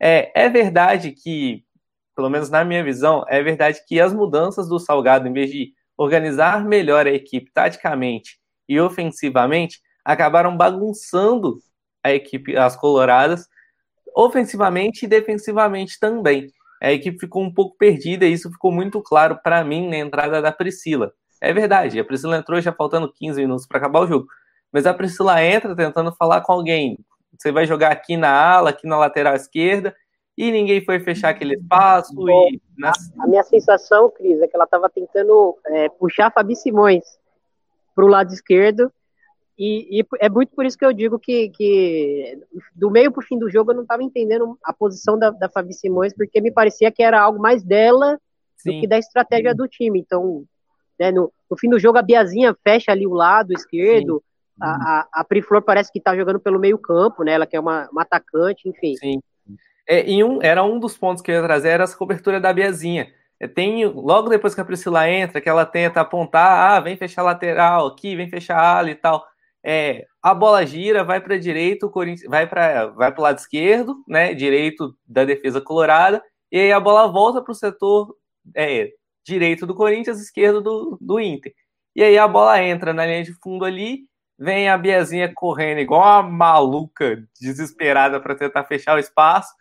S3: É, é verdade que pelo menos na minha visão, é verdade que as mudanças do Salgado, em vez de organizar melhor a equipe taticamente e ofensivamente, acabaram bagunçando a equipe, as coloradas, ofensivamente e defensivamente também. A equipe ficou um pouco perdida e isso ficou muito claro para mim na entrada da Priscila. É verdade, a Priscila entrou já faltando 15 minutos para acabar o jogo. Mas a Priscila entra tentando falar com alguém. Você vai jogar aqui na ala, aqui na lateral esquerda, e ninguém foi fechar aquele espaço. Bom, e...
S4: a, minha sensação, Cris, é que ela estava tentando é, puxar a Fabi Simões para o lado esquerdo. E, e, é muito por isso que eu digo que, que do meio para o fim do jogo eu não estava entendendo a posição da, da Fabi Simões, porque me parecia que era algo mais dela Sim. do que da estratégia do time. Então, né, no, no, fim do jogo, a Biazinha fecha ali o lado esquerdo. A, a, a Priflor parece que está jogando pelo meio campo, né? Ela que é uma, uma atacante, enfim. Sim.
S3: É, e um, era um dos pontos que eu ia trazer, era essa cobertura da Biazinha. É, tem, logo depois que a Priscila entra, que ela tenta apontar, ah, vem fechar lateral aqui, vem fechar ala e tal. É, a bola gira, vai para a direita, o Corinthians vai para vai o lado esquerdo, né, direito da defesa colorada, e aí a bola volta para o setor é, direito do Corinthians, esquerdo do, do Inter. E aí a bola entra na linha de fundo ali, vem a Biazinha correndo igual uma maluca, desesperada para tentar fechar o espaço,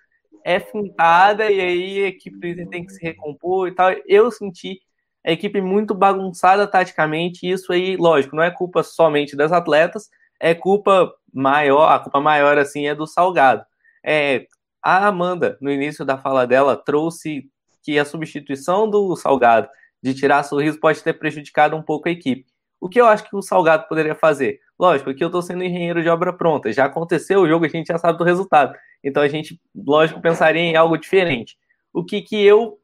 S3: é fintada e aí a equipe do Inter tem que se recompor e tal. Eu senti a equipe muito bagunçada taticamente, e isso aí, lógico, não é culpa somente das atletas, é culpa maior, a culpa maior assim é do Salgado. É, a Amanda, no início da fala dela, trouxe que a substituição do Salgado de tirar sorriso pode ter prejudicado um pouco a equipe. O que eu acho que o Salgado poderia fazer? Lógico, aqui eu estou sendo engenheiro de obra pronta. Já aconteceu o jogo, a gente já sabe do resultado. Então a gente, lógico, pensaria em algo diferente. O que, que eu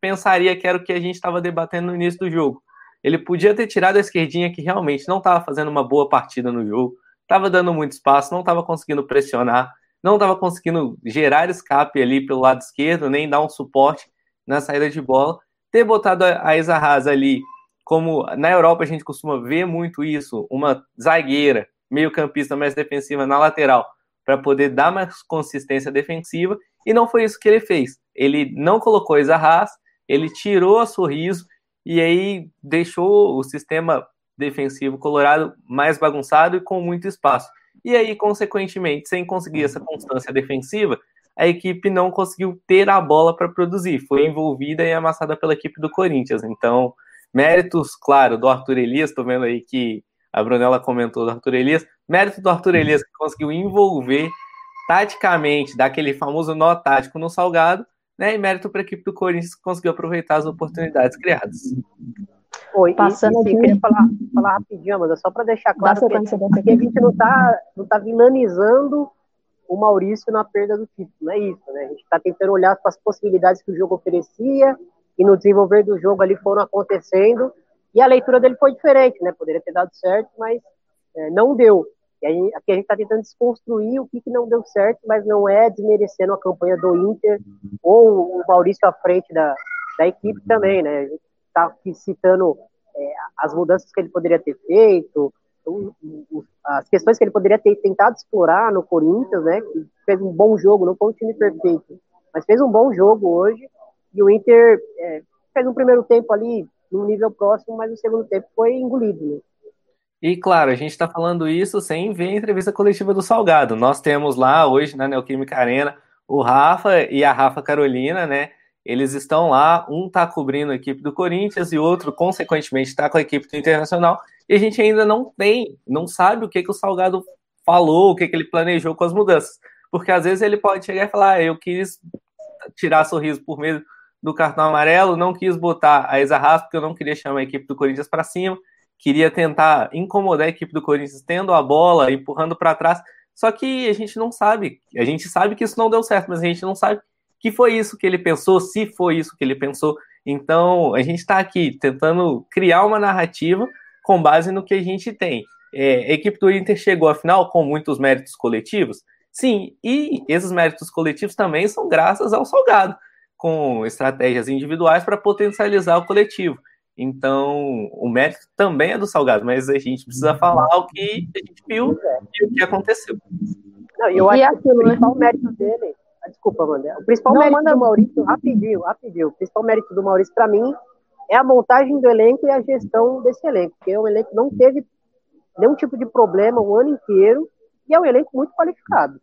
S3: pensaria que era o que a gente estava debatendo no início do jogo? Ele podia ter tirado a esquerdinha que realmente não estava fazendo uma boa partida no jogo, estava dando muito espaço, não estava conseguindo pressionar, não estava conseguindo gerar escape ali pelo lado esquerdo, nem dar um suporte na saída de bola. Ter botado a Isa Haas ali, como na Europa a gente costuma ver muito isso, uma zagueira, meio campista mais defensiva na lateral, para poder dar mais consistência defensiva, e não foi isso que ele fez. Ele não colocou a Isa Haas, ele tirou a sorriso, e aí deixou o sistema defensivo colorado mais bagunçado e com muito espaço. E aí, consequentemente, sem conseguir essa constância defensiva, a equipe não conseguiu ter a bola para produzir, foi envolvida e amassada pela equipe do Corinthians. Então, méritos, claro, do Arthur Elias, estou vendo aí que a Brunella comentou do Arthur Elias, mérito do Arthur Elias que conseguiu envolver taticamente, daquele famoso nó tático no Salgado, né? E mérito para a equipe do Corinthians que conseguiu aproveitar as oportunidades criadas.
S4: Oi, Passando aqui. Eu queria falar, falar rapidinho, mas só para deixar claro que aqui a gente não está não tá vilanizando o Maurício na perda do título, não é isso, né? A gente está tentando olhar para as possibilidades que o jogo oferecia e no desenvolver do jogo ali foram acontecendo e a leitura dele foi diferente, né? Poderia ter dado certo, mas é, não deu. E aí, aqui a gente está tentando desconstruir o que, que não deu certo, mas não é desmerecendo a campanha do Inter ou o Maurício à frente da, da equipe também, né? A gente está aqui citando é, as mudanças que ele poderia ter feito, as questões que ele poderia ter tentado explorar no Corinthians, né? Que fez um bom jogo, não foi um time perfeito, mas fez um bom jogo hoje. E o Inter é, fez um primeiro tempo ali no nível próximo, mas o segundo tempo foi engolido, né?
S3: E claro, a gente está falando isso sem ver a entrevista coletiva do Salgado. Nós temos lá hoje na Neoquímica Arena o Rafa e a Rafa Carolina, né? Eles estão lá, um está cobrindo a equipe do Corinthians e outro, consequentemente, está com a equipe do Internacional. E a gente ainda não tem, não sabe o que, que o Salgado falou, o que, que ele planejou com as mudanças. Porque às vezes ele pode chegar e falar: ah, eu quis tirar sorriso por meio do cartão amarelo, não quis botar a Haas, porque eu não queria chamar a equipe do Corinthians para cima queria tentar incomodar a equipe do Corinthians tendo a bola, empurrando para trás. Só que a gente não sabe. A gente sabe que isso não deu certo, mas a gente não sabe que foi isso que ele pensou, se foi isso que ele pensou. Então, a gente está aqui tentando criar uma narrativa com base no que a gente tem. É, a equipe do Inter chegou à final com muitos méritos coletivos? Sim, e esses méritos coletivos também são graças ao Salgado, com estratégias individuais para potencializar o coletivo. Então, o mérito também é do Salgado, mas a gente precisa falar o que a gente viu e o que aconteceu.
S4: Não, eu acho que o né? principal mérito dele. Ah, desculpa, Amanda. O principal Não, mérito manda... do Maurício, rapidinho, rapidinho. O principal mérito do Maurício, para mim, é a montagem do elenco e a gestão desse elenco. Porque o elenco não teve nenhum tipo de problema o ano inteiro e é um elenco muito qualificado.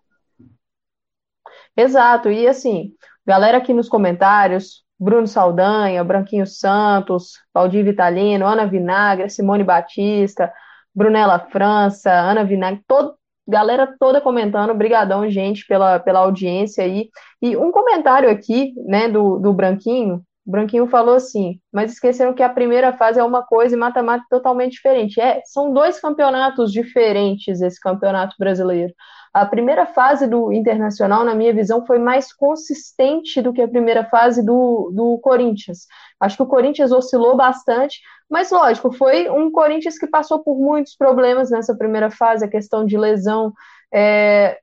S2: Exato, e assim, galera aqui nos comentários, Bruno Saldanha, Branquinho Santos, Valdir Vitalino, Ana Vinagre, Simone Batista, Brunella França, Ana Vinagre, todo, galera toda comentando, brigadão, gente, pela, pela audiência aí. E um comentário aqui, né, do, do Branquinho, o Branquinho falou assim, mas esqueceram que a primeira fase é uma coisa e mata-mata totalmente diferente. É, são dois campeonatos diferentes esse campeonato brasileiro. A primeira fase do Internacional, na minha visão, foi mais consistente do que a primeira fase do, do Corinthians. Acho que o Corinthians oscilou bastante, mas lógico, foi um Corinthians que passou por muitos problemas nessa primeira fase, a questão de lesão, é,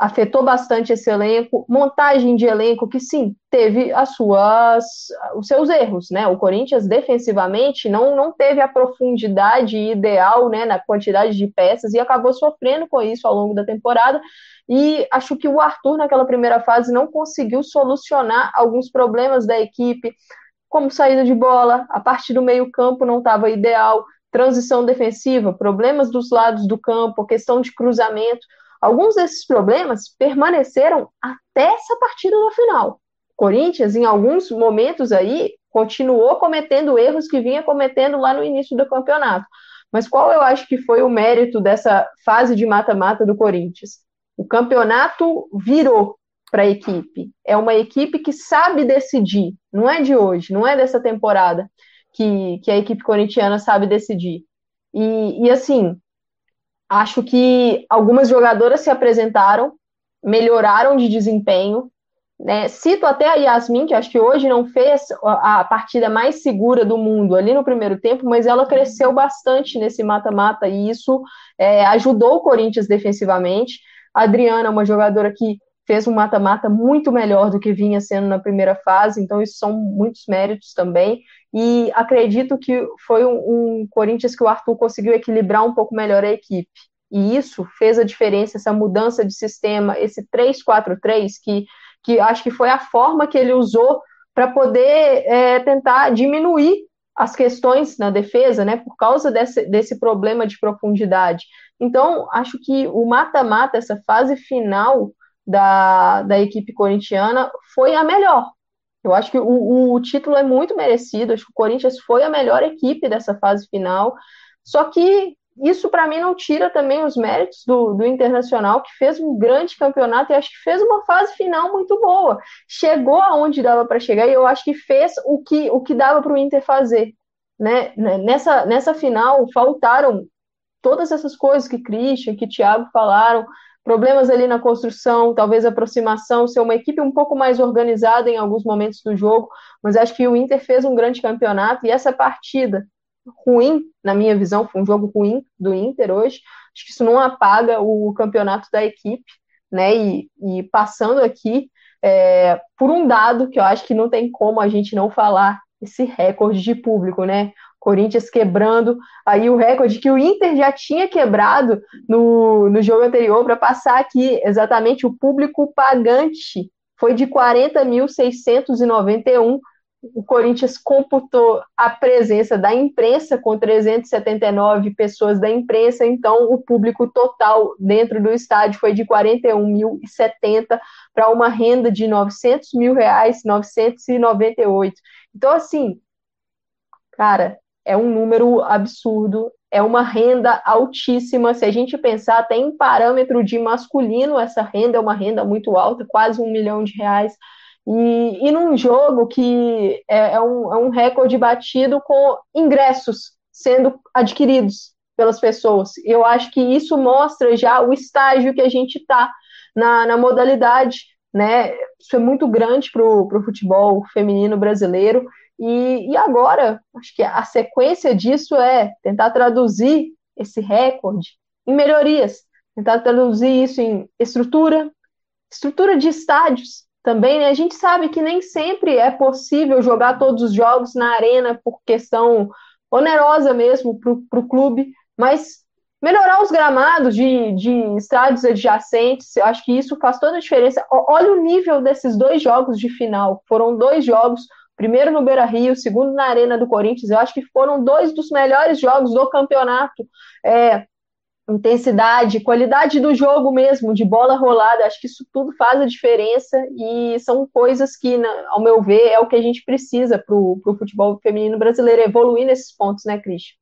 S2: afetou bastante esse elenco, montagem de elenco que sim, teve as suas os seus erros, né? O Corinthians defensivamente não, não teve a profundidade ideal, né, na quantidade de peças e acabou sofrendo com isso ao longo da temporada. E acho que o Arthur naquela primeira fase não conseguiu solucionar alguns problemas da equipe, como saída de bola, a parte do meio-campo não estava ideal, transição defensiva, problemas dos lados do campo, questão de cruzamento. Alguns desses problemas permaneceram até essa partida no final. Corinthians, em alguns momentos aí, continuou cometendo erros que vinha cometendo lá no início do campeonato. Mas qual eu acho que foi o mérito dessa fase de mata-mata do Corinthians? O campeonato virou para a equipe. É uma equipe que sabe decidir. Não é de hoje, não é dessa temporada que, que a equipe corintiana sabe decidir. E, e assim, acho que algumas jogadoras se apresentaram, melhoraram de desempenho. Né? Cito até a Yasmin, que acho que hoje não fez a partida mais segura do mundo ali no primeiro tempo, mas ela cresceu bastante nesse mata-mata e isso é, ajudou o Corinthians defensivamente. A Adriana é uma jogadora que fez um mata-mata muito melhor do que vinha sendo na primeira fase, então isso são muitos méritos também. E acredito que foi um, um Corinthians que o Arthur conseguiu equilibrar um pouco melhor a equipe. E isso fez a diferença, essa mudança de sistema, esse 3-4-3, que, que acho que foi a forma que ele usou para poder é, tentar diminuir as questões na defesa, né, por causa desse, desse problema de profundidade. Então, acho que o mata-mata, essa fase final da, da equipe corintiana, foi a melhor. Eu acho que o, o título é muito merecido, acho que o Corinthians foi a melhor equipe dessa fase final, só que isso para mim não tira também os méritos do, do Internacional, que fez um grande campeonato e acho que fez uma fase final muito boa. Chegou aonde dava para chegar e eu acho que fez o que, o que dava para o Inter fazer. Né? Nessa, nessa final faltaram todas essas coisas que Christian, que Thiago falaram, problemas ali na construção, talvez aproximação, ser uma equipe um pouco mais organizada em alguns momentos do jogo, mas acho que o Inter fez um grande campeonato e essa partida ruim, na minha visão, foi um jogo ruim do Inter hoje, acho que isso não apaga o campeonato da equipe, né, e, e passando aqui é, por um dado que eu acho que não tem como a gente não falar, esse recorde de público, né, Corinthians quebrando aí o recorde que o Inter já tinha quebrado no, no jogo anterior para passar aqui exatamente o público pagante foi de 40.691. O Corinthians computou a presença da imprensa com 379 pessoas da imprensa, então o público total dentro do estádio foi de 41.070 para uma renda de 900 mil reais, 998. Então, assim, cara, é um número absurdo, é uma renda altíssima. Se a gente pensar até em parâmetro de masculino, essa renda é uma renda muito alta, quase um milhão de reais. E, e num jogo que é, é, um, é um recorde batido com ingressos sendo adquiridos pelas pessoas. Eu acho que isso mostra já o estágio que a gente está na, na modalidade. Né? Isso é muito grande para o futebol feminino brasileiro e, e agora, acho que a sequência disso é tentar traduzir esse recorde em melhorias, tentar traduzir isso em estrutura, estrutura de estádios também, né? A gente sabe que nem sempre é possível jogar todos os jogos na arena por questão onerosa mesmo para o clube, mas melhorar os gramados de, de estádios adjacentes, eu acho que isso faz toda a diferença. Olha o nível desses dois jogos de final, foram dois jogos primeiro no Beira Rio, segundo na Arena do Corinthians. Eu acho que foram dois dos melhores jogos do campeonato. É, intensidade, qualidade do jogo mesmo, de bola rolada, acho que isso tudo faz a diferença e são coisas que, ao meu ver, é o que a gente precisa para o futebol feminino brasileiro, evoluir nesses pontos, né, Cristian?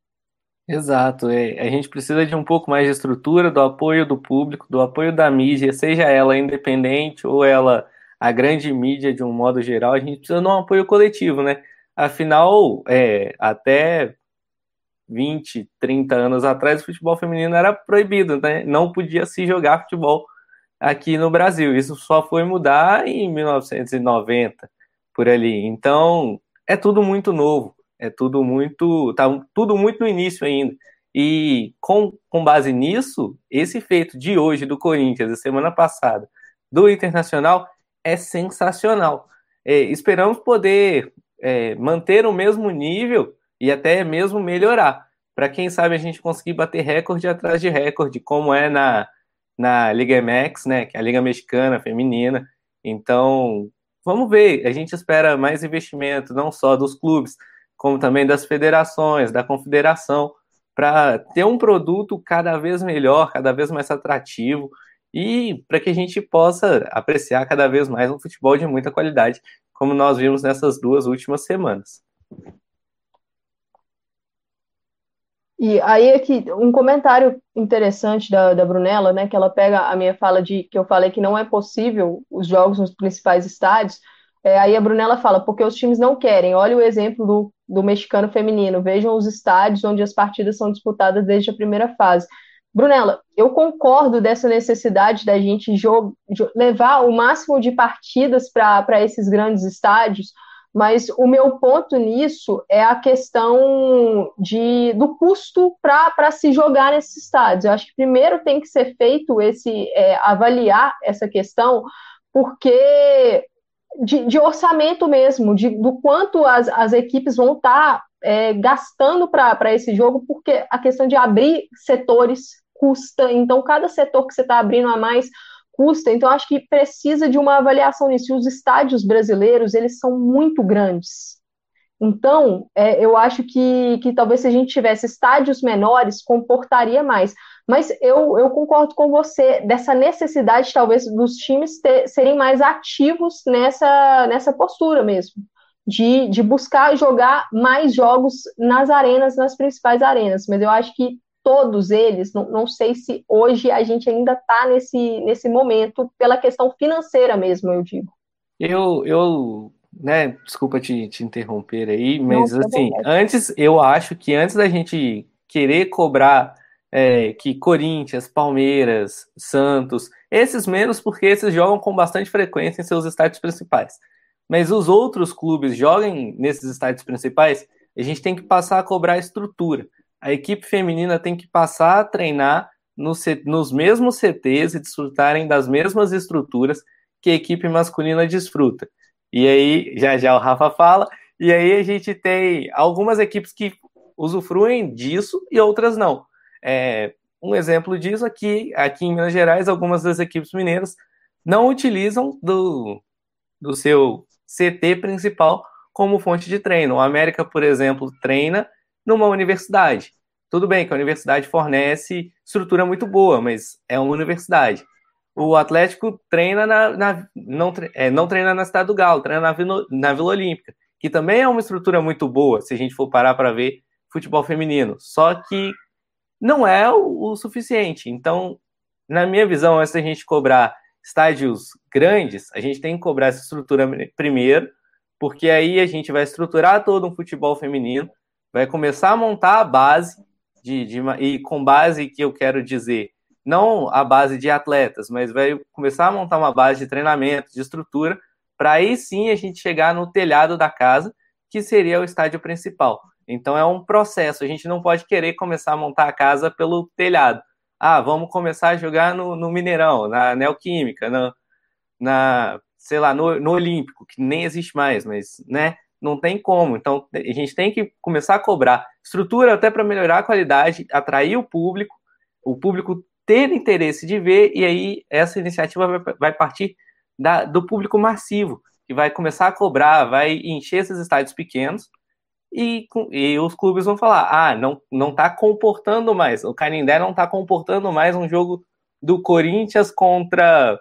S3: Exato, é, a gente precisa de um pouco mais de estrutura, do apoio do público, do apoio da mídia, seja ela independente ou ela a grande mídia de um modo geral, a gente precisa de um apoio coletivo, né? Afinal, é, até 20, 30 anos atrás, o futebol feminino era proibido, né? Não podia se jogar futebol aqui no Brasil. Isso só foi mudar em 1990, por ali. Então, é tudo muito novo, é tudo muito, tá tudo muito no início ainda. E com, com base nisso, esse feito de hoje do Corinthians, da semana passada, do Internacional, é sensacional. É, esperamos poder é, manter o mesmo nível e até mesmo melhorar. Para quem sabe a gente conseguir bater recorde atrás de recorde, como é na, na Liga MX, né, que é a Liga Mexicana Feminina. Então, vamos ver. A gente espera mais investimento, não só dos clubes, como também das federações, da confederação, para ter um produto cada vez melhor, cada vez mais atrativo e para que a gente possa apreciar cada vez mais um futebol de muita qualidade, como nós vimos nessas duas últimas semanas.
S2: E aí aqui um comentário interessante da, da Brunella, né, que ela pega a minha fala de que eu falei que não é possível os jogos nos principais estádios. É, aí a Brunella fala, porque os times não querem. Olha o exemplo do, do mexicano feminino. Vejam os estádios onde as partidas são disputadas desde a primeira fase. Brunella, eu concordo dessa necessidade da gente levar o máximo de partidas para esses grandes estádios, mas o meu ponto nisso é a questão de, do custo para se jogar nesses estádios. Eu acho que primeiro tem que ser feito esse é, avaliar essa questão, porque de, de orçamento mesmo, de, do quanto as, as equipes vão estar tá, é, gastando para esse jogo, porque a questão de abrir setores custa, então cada setor que você está abrindo a mais custa, então acho que precisa de uma avaliação nisso. E os estádios brasileiros, eles são muito grandes. Então, é, eu acho que, que talvez se a gente tivesse estádios menores, comportaria mais. Mas eu, eu concordo com você dessa necessidade, talvez, dos times ter, serem mais ativos nessa, nessa postura mesmo. De, de buscar jogar mais jogos nas arenas, nas principais arenas. Mas eu acho que todos eles, não, não sei se hoje a gente ainda está nesse, nesse momento, pela questão financeira mesmo, eu digo.
S3: Eu, eu né, desculpa te, te interromper aí, mas não, assim, antes, eu acho que antes da gente querer cobrar é, que Corinthians, Palmeiras, Santos, esses menos porque esses jogam com bastante frequência em seus estádios principais. Mas os outros clubes joguem nesses estádios principais, a gente tem que passar a cobrar estrutura a equipe feminina tem que passar a treinar nos, nos mesmos CTs e desfrutarem das mesmas estruturas que a equipe masculina desfruta. E aí, já já o Rafa fala, e aí a gente tem algumas equipes que usufruem disso e outras não. É, um exemplo disso aqui, aqui em Minas Gerais, algumas das equipes mineiras não utilizam do, do seu CT principal como fonte de treino. O América, por exemplo, treina numa universidade. Tudo bem que a universidade fornece estrutura muito boa, mas é uma universidade. O Atlético treina na, na não, é, não treina na Cidade do Galo, treina na na Vila Olímpica, que também é uma estrutura muito boa, se a gente for parar para ver futebol feminino. Só que não é o, o suficiente. Então, na minha visão, antes da gente cobrar estádios grandes, a gente tem que cobrar essa estrutura primeiro, porque aí a gente vai estruturar todo um futebol feminino, vai começar a montar a base de, de, e com base que eu quero dizer, não a base de atletas, mas vai começar a montar uma base de treinamento, de estrutura, para aí sim a gente chegar no telhado da casa, que seria o estádio principal. Então é um processo, a gente não pode querer começar a montar a casa pelo telhado. Ah, vamos começar a jogar no, no Mineirão, na Neoquímica, na, na sei lá, no, no Olímpico, que nem existe mais, mas, né? não tem como. Então, a gente tem que começar a cobrar estrutura até para melhorar a qualidade, atrair o público, o público ter interesse de ver, e aí essa iniciativa vai, partir da, do público massivo, que vai começar a cobrar, vai encher esses estádios pequenos, e, e os clubes vão falar: ah, não, não tá comportando mais, o Canindé não está comportando mais um jogo do Corinthians contra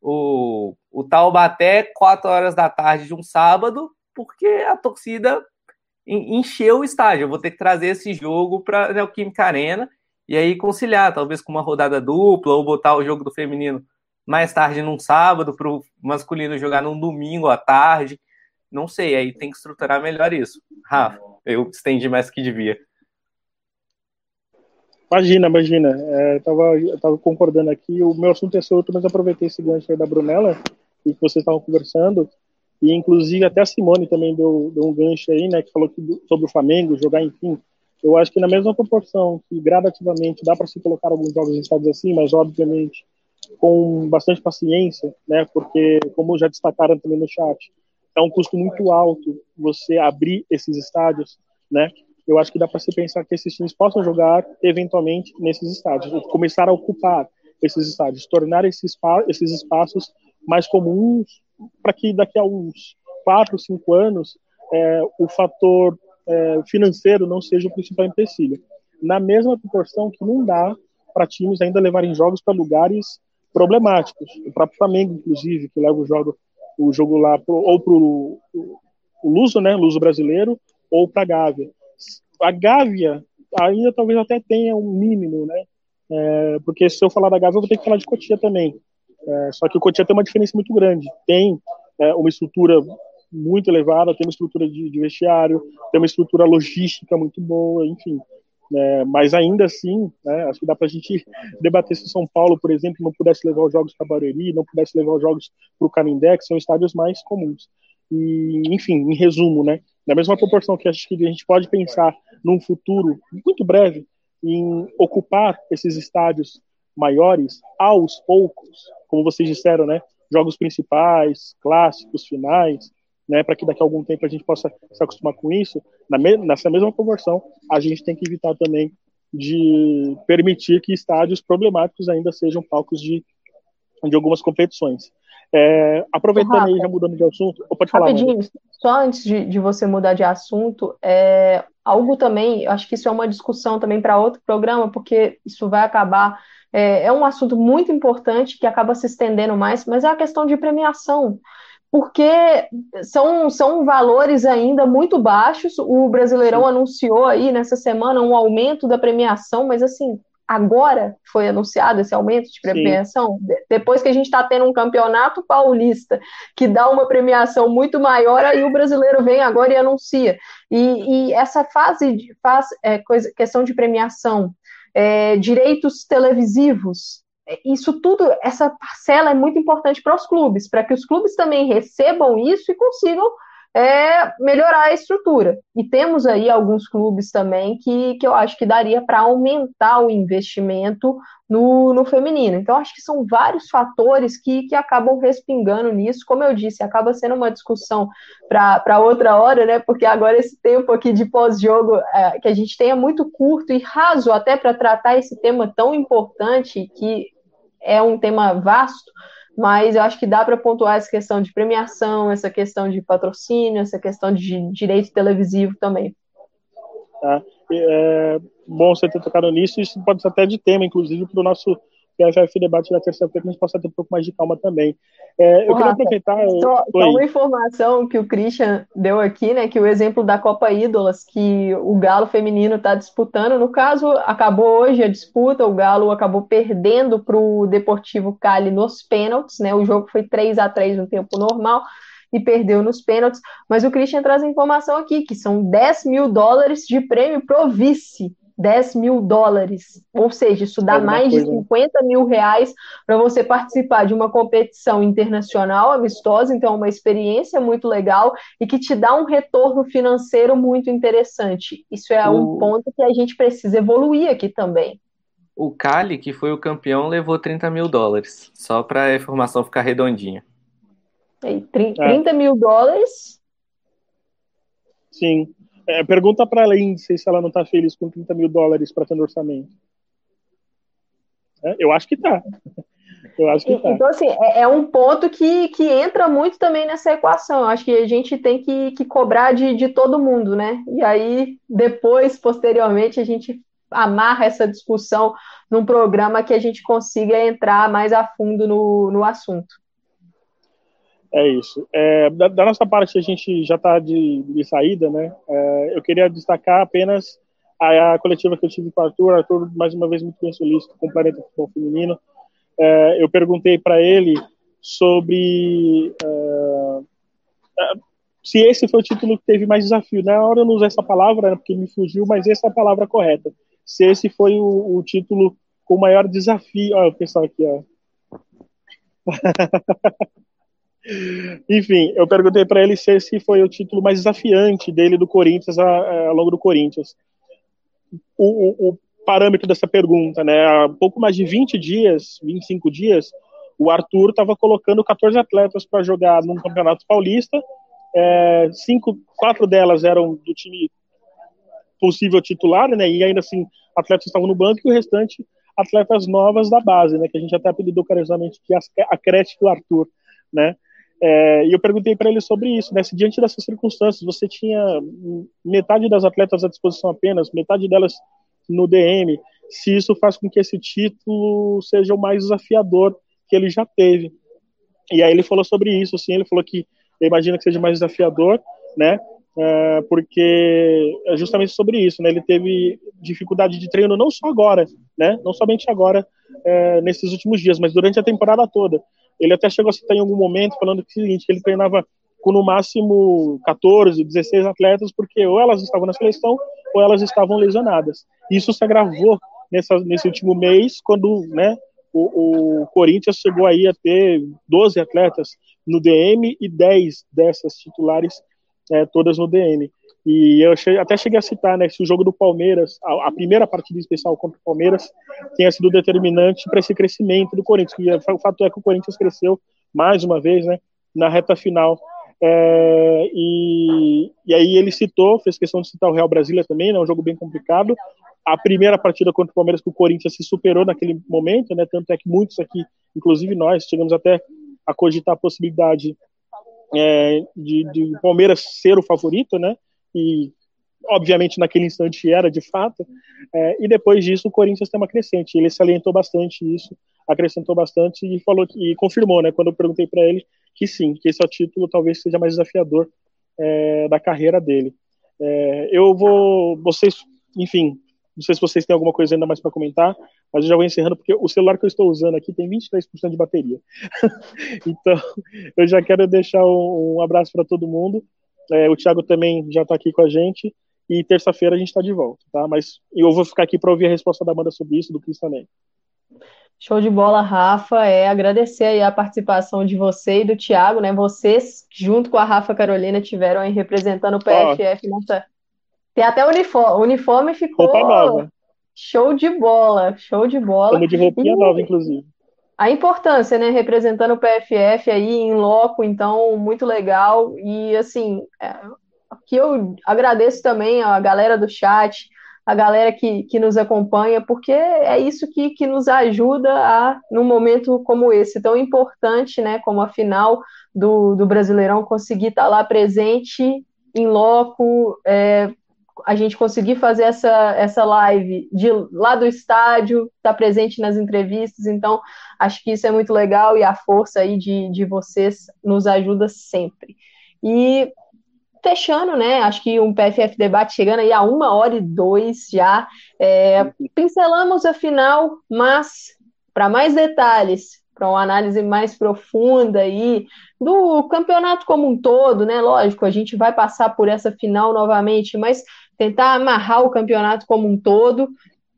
S3: o, o Taubaté, 4 horas da tarde de um sábado, porque a torcida encheu o estádio. Eu vou ter que trazer esse jogo para Neoquímica Arena e aí conciliar, talvez com uma rodada dupla, ou botar o jogo do feminino mais tarde num sábado, para o masculino jogar num domingo à tarde. Não sei, aí tem que estruturar melhor isso. Rafa, eu estendi mais que devia.
S1: Imagina, imagina. É, eu, tava, eu tava concordando aqui. O meu assunto é outro, mas aproveitei esse gancho aí da Brunella e que vocês estavam conversando. E, inclusive, até a Simone também deu, deu um gancho aí, né, que falou que, sobre o Flamengo, jogar, enfim. Eu acho que na mesma proporção que gradativamente dá para se colocar alguns jogos em estados assim, mas obviamente com bastante paciência, né, porque, como já destacaram também no chat, é um custo muito alto você abrir esses estádios, né, eu acho que dá para se pensar que esses times possam jogar eventualmente nesses estádios, começar a ocupar esses estádios, tornar esses, esses espaços mais comuns para que daqui a uns quatro, cinco anos é, o fator é, financeiro não seja o principal empecilho. Na mesma proporção que não dá para times ainda levarem jogos para lugares problemáticos. O próprio Flamengo, inclusive, que leva o jogo, o jogo lá pro, ou para o Luso, né, Luso brasileiro, ou para a Gávea. A Gávea ainda talvez até tenha um mínimo, né? É, porque se eu falar da Gávea, eu vou ter que falar de Cotia também. É, só que o Cotia tem uma diferença muito grande. Tem é, uma estrutura muito elevada, tem uma estrutura de, de vestiário, tem uma estrutura logística muito boa, enfim. É, mas ainda assim, né, acho que dá para a gente debater se São Paulo, por exemplo, não pudesse levar os jogos para Barueri, não pudesse levar os jogos para o Canindé, que são estádios mais comuns. E, enfim, em resumo, né, na mesma proporção que acho que a gente pode pensar num futuro muito breve em ocupar esses estádios maiores aos poucos, como vocês disseram, né, jogos principais, clássicos, finais, né, para que daqui a algum tempo a gente possa se acostumar com isso, na me nessa mesma proporção, a gente tem que evitar também de permitir que estádios problemáticos ainda sejam palcos de, de algumas competições. É, aproveitando aí, já mudando de assunto, pode falar.
S2: Rapidinho, só antes de, de, você mudar de assunto, é, algo também, acho que isso é uma discussão também para outro programa, porque isso vai acabar. É, é um assunto muito importante que acaba se estendendo mais, mas é a questão de premiação porque são, são valores ainda muito baixos. O Brasileirão Sim. anunciou aí nessa semana um aumento da premiação, mas assim, agora foi anunciado esse aumento de premiação, Sim. depois que a gente está tendo um campeonato paulista que dá uma premiação muito maior, aí o brasileiro vem agora e anuncia. E, e essa fase de faz, é, coisa, questão de premiação, é, direitos televisivos, isso tudo, essa parcela é muito importante para os clubes, para que os clubes também recebam isso e consigam é, melhorar a estrutura. E temos aí alguns clubes também que, que eu acho que daria para aumentar o investimento no, no feminino. Então, acho que são vários fatores que, que acabam respingando nisso. Como eu disse, acaba sendo uma discussão para outra hora, né? Porque agora esse tempo aqui de pós-jogo é, que a gente tem é muito curto e raso até para tratar esse tema tão importante que é um tema vasto, mas eu acho que dá para pontuar essa questão de premiação, essa questão de patrocínio, essa questão de direito televisivo também.
S1: Tá. É bom você ter tocado nisso, isso pode ser até de tema, inclusive, para o nosso PFF debate da terça-feira, que a gente possa ter um pouco mais de calma também. É, eu queria aproveitar.
S2: Só, só, uma informação que o Christian deu aqui, né? Que o exemplo da Copa Ídolas, que o Galo feminino está disputando, no caso, acabou hoje a disputa, o Galo acabou perdendo para o Deportivo Cali nos pênaltis, né? O jogo foi 3 a 3 no tempo normal e perdeu nos pênaltis. Mas o Christian traz a informação aqui, que são 10 mil dólares de prêmio pro vice 10 mil dólares, ou seja, isso dá mais coisa. de 50 mil reais para você participar de uma competição internacional amistosa, então é uma experiência muito legal e que te dá um retorno financeiro muito interessante. Isso é o... um ponto que a gente precisa evoluir aqui também.
S3: O Cali, que foi o campeão, levou 30 mil dólares, só para a informação ficar redondinha.
S2: E 30 é. mil dólares?
S1: Sim. É, pergunta para a Lindsay se ela não está feliz com 30 mil dólares para ter no orçamento. É, eu acho que está. Eu acho que tá.
S2: Então, assim, é, é, um ponto que, que entra muito também nessa equação. Eu acho que a gente tem que, que cobrar de, de todo mundo, né? E aí, depois, posteriormente, a gente amarra essa discussão num programa que a gente consiga entrar mais a fundo no, no assunto.
S1: É isso. É, da, da, nossa parte, a gente já está de, de, saída, né? É, eu queria destacar apenas a, a, coletiva que eu tive com o Arthur. Arthur, mais uma vez, muito bem solícito com o Planeta Futebol Feminino. É, eu perguntei para ele sobre é, é, se esse foi o título que teve mais desafio. Na hora eu não usei essa palavra, né, porque me fugiu, mas essa é a palavra correta. Se esse foi o, o título com maior desafio. Olha o pessoal aqui, ó. [laughs] Enfim, eu perguntei para ele se esse foi o título mais desafiante dele do Corinthians ao longo do Corinthians. O, o, o, parâmetro dessa pergunta, né? Há pouco mais de 20 dias, 25 dias, o Arthur estava colocando 14 atletas para jogar num campeonato paulista. É, cinco, quatro delas eram do time possível titular, né? E ainda assim, atletas estavam no banco e o restante atletas novas da base, né? Que a gente até apelidou carinhosamente de a creche do Arthur, né? É, e eu perguntei para ele sobre isso, né? Se diante dessas circunstâncias você tinha metade das atletas à disposição apenas, metade delas no DM, se isso faz com que esse título seja o mais desafiador que ele já teve. E aí ele falou sobre isso, assim, ele falou que imagina que seja mais desafiador, né? É, porque é justamente sobre isso, né? Ele teve dificuldade de treino não só agora, né? Não somente agora, é, nesses últimos dias, mas durante a temporada toda. Ele até chegou a citar em algum momento, falando que, seguinte, que ele treinava com no máximo 14, 16 atletas, porque ou elas estavam na seleção ou elas estavam lesionadas. Isso se agravou nessa, nesse último mês, quando né, o, o, Corinthians chegou aí a ter 12 atletas no DM e 10 dessas titulares é, todas no DM. E eu até cheguei a citar, né, se o jogo do Palmeiras, a, a primeira partida especial contra o Palmeiras, tenha sido determinante para esse crescimento do Corinthians. E o fato é que o Corinthians cresceu mais uma vez, né, na reta final. É, e, e aí ele citou, fez questão de citar o Real Brasília também, né, um jogo bem complicado. A primeira partida contra o Palmeiras que o Corinthians se superou naquele momento, né, tanto é que muitos aqui, inclusive nós, chegamos até a cogitar a possibilidade é, de, de Palmeiras ser o favorito, né? E obviamente naquele instante era de fato, é, e depois disso o Corinthians tem uma crescente, ele salientou bastante isso, acrescentou bastante e falou que, e confirmou, né, quando eu perguntei para ele que sim, que esse é o título talvez seja mais desafiador é, da carreira dele. É, eu vou, vocês, enfim, não sei se vocês têm alguma coisa ainda mais para comentar, mas eu já vou encerrando porque o celular que eu estou usando aqui tem 23% de bateria. [laughs] então, eu já quero deixar um, um abraço para todo mundo. É, o Thiago também já está aqui com a gente. E terça-feira a gente está de volta, tá? Mas eu vou ficar aqui para ouvir a resposta da Amanda sobre isso, do Cris também.
S2: Show de bola, Rafa. É agradecer aí a participação de você e do Thiago, né? Vocês, junto com a Rafa Carolina, tiveram aí representando o PFF nessa. Tem até o uniforme. O uniforme ficou.
S1: Roupa nova.
S2: Show de bola, show de bola.
S1: Como de roupinha e... nova, inclusive
S2: a importância, né, representando o PFF aí em loco, então, muito legal, e assim, é, que eu agradeço também a galera do chat, a galera que, que nos acompanha, porque é isso que, que nos ajuda a, num momento como esse, tão importante, né, como a final do, do Brasileirão, conseguir estar lá presente, em loco, é, a gente conseguir fazer essa, essa live de lá do estádio, estar tá presente nas entrevistas, então acho que isso é muito legal e a força aí de, de vocês nos ajuda sempre. E fechando, né? Acho que um PFF debate chegando aí a uma hora e dois já. É, pincelamos a final, mas para mais detalhes, para uma análise mais profunda aí do campeonato como um todo, né? Lógico, a gente vai passar por essa final novamente, mas tentar amarrar o campeonato como um todo.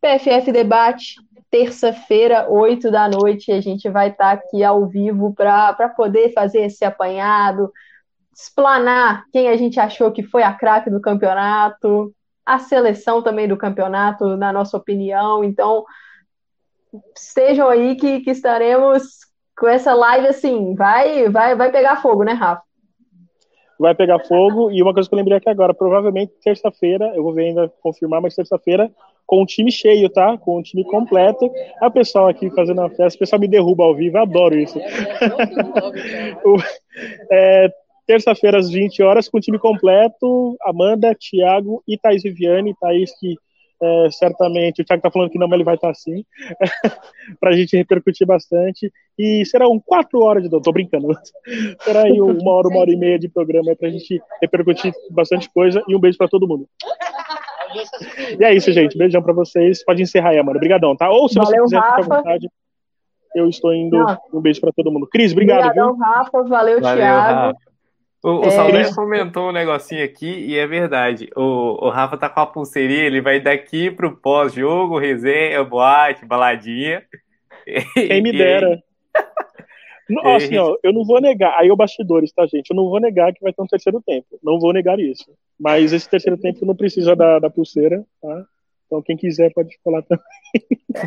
S2: PFF Debate, terça-feira, 8 da noite, a gente vai estar aqui ao vivo para poder fazer esse apanhado, explanar quem a gente achou que foi a craque do campeonato, a seleção também do campeonato, na nossa opinião. Então, estejam aí que, que estaremos com essa live assim, vai, vai, vai pegar fogo, né, Rafa?
S1: Vai pegar fogo. E uma coisa que eu lembrei aqui agora, provavelmente terça-feira, eu vou ver ainda confirmar, mas terça-feira, com o time cheio, tá? Com o time completo. A pessoal aqui fazendo a festa, o pessoal me derruba ao vivo, eu adoro isso. é, [laughs] terça-feira às 20 horas, com o time completo, Amanda, Thiago e Thaís Viviane. Thaís que é, certamente, o Thiago está falando que não, mas ele vai estar tá assim, [laughs] para a gente repercutir bastante. E serão quatro horas de. Tô brincando. [laughs] Será aí uma hora, uma hora e meia de programa para a gente repercutir bastante coisa. E um beijo para todo mundo. E é isso, gente. Beijão para vocês. Pode encerrar aí, Amanda. Obrigadão, tá? Ou se
S2: Valeu,
S1: você quiser, ficar à vontade. Eu estou indo. Não. Um beijo para todo mundo. Cris, obrigado.
S2: Obrigadão, viu? Rafa. Valeu, Valeu Thiago. Rafa.
S3: O, o é... Saldanha comentou um negocinho aqui e é verdade. O, o Rafa tá com a pulseirinha, ele vai daqui pro pós-jogo, resenha, boate, baladinha. [laughs]
S1: Quem me dera. [laughs] E... Assim, ó, eu não vou negar. Aí o bastidores, tá, gente? Eu não vou negar que vai ter um terceiro tempo. Não vou negar isso. Mas esse terceiro tempo não precisa da, da pulseira, tá? Então quem quiser pode falar também.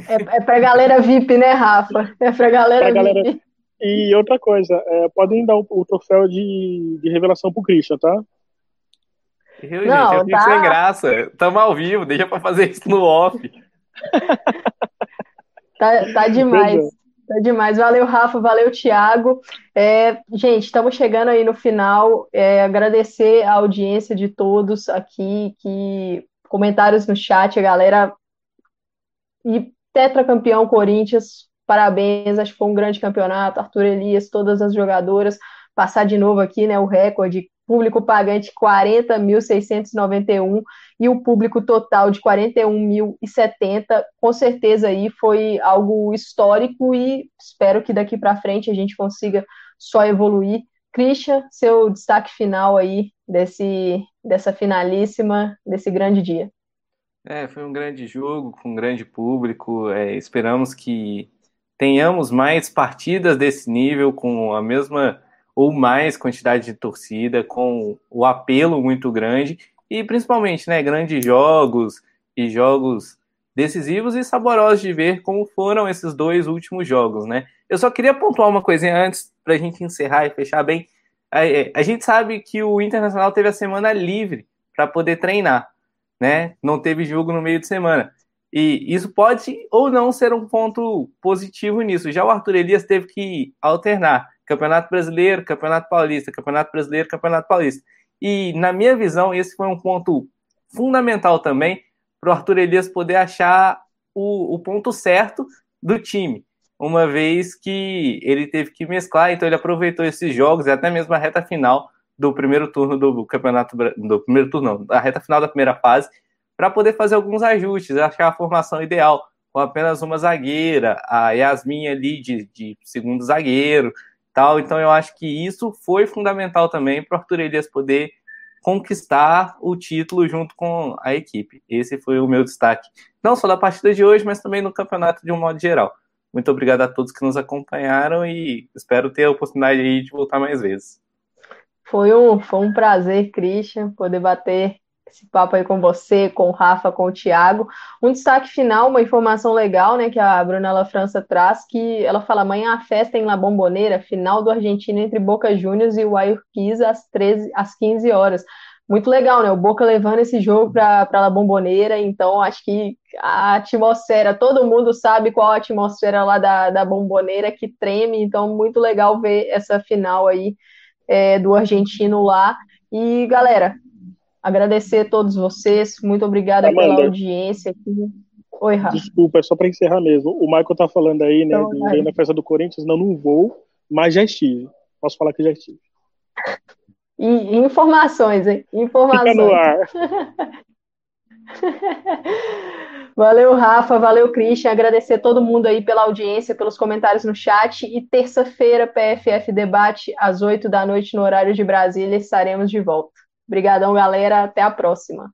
S2: É, é pra galera VIP, né, Rafa? É pra galera pra VIP.
S1: E outra coisa, é, podem dar o, o troféu de, de revelação pro Christian, tá?
S3: Eu, não, gente, eu tá... sem graça. Tamo ao vivo, deixa pra fazer isso no off. [laughs]
S2: tá, tá demais. Tá demais. Valeu, Rafa. Valeu, Thiago. É, gente, estamos chegando aí no final. É, agradecer a audiência de todos aqui, que comentários no chat, a galera. E tetracampeão Corinthians, parabéns, acho que foi um grande campeonato. Arthur Elias, todas as jogadoras, passar de novo aqui, né, o recorde, público pagante 40.691 e o público total de 41.070, com certeza aí foi algo histórico e espero que daqui para frente a gente consiga só evoluir. Christian, seu destaque final aí desse, dessa finalíssima, desse grande dia.
S3: É, foi um grande jogo, com um grande público. É, esperamos que tenhamos mais partidas desse nível, com a mesma ou mais quantidade de torcida, com o apelo muito grande e principalmente, né, grandes jogos e jogos decisivos e saborosos de ver como foram esses dois últimos jogos, né? Eu só queria pontuar uma coisinha antes para a gente encerrar e fechar bem. A, é, a, gente sabe que o Internacional teve a semana livre para poder treinar, né? Não teve jogo no meio de semana. E isso pode ou não ser um ponto positivo nisso. Já o Arthur Elias teve que alternar Campeonato Brasileiro, Campeonato Paulista, Campeonato Brasileiro, Campeonato Paulista. E, na minha visão, esse foi um ponto fundamental também para o Arthur Elias poder achar o, o ponto certo do time, uma vez que ele teve que mesclar, então ele aproveitou esses jogos e até mesmo a reta final do primeiro turno do campeonato, do primeiro turno, não, a reta final da primeira fase, para poder fazer alguns ajustes, achar a formação ideal, com apenas uma zagueira, a Yasmin ali de, de segundo zagueiro, tal. Então eu acho que isso foi fundamental também para o Arthur Elias poder conquistar o título junto com a equipe. Esse foi o meu destaque, não só da partida de hoje, mas também no campeonato de um modo geral. Muito obrigado a todos que nos acompanharam e espero ter a oportunidade de voltar mais vezes.
S2: Foi um, foi um prazer, Christian, poder bater esse papo aí com você, com o Rafa, com o Thiago. Um destaque final, uma informação legal, né, que a Brunella França traz, que ela fala, amanhã a festa em La Bombonera, final do Argentina entre Boca Juniors e o Ayurquiza às, 13, às 15 horas. Muito legal, né? O Boca levando esse jogo para La Bombonera, então acho que a atmosfera, todo mundo sabe qual a atmosfera lá da, da Bomboneira que treme, então muito legal ver essa final aí é, do argentino lá. E galera, Agradecer a todos vocês, muito obrigada Amanda, pela audiência aqui.
S1: Oi, Rafa. Desculpa, é só para encerrar mesmo. O Michael tá falando aí, né, então, de na festa do Corinthians. Não, não vou, mas já estive. Posso falar que já estive.
S2: E, informações, hein? Informações. Fica no ar. [laughs] valeu, Rafa, valeu, Christian. Agradecer a todo mundo aí pela audiência, pelos comentários no chat. E terça-feira, PFF Debate, às 8 da noite, no horário de Brasília, estaremos de volta. Obrigadão, galera. Até a próxima.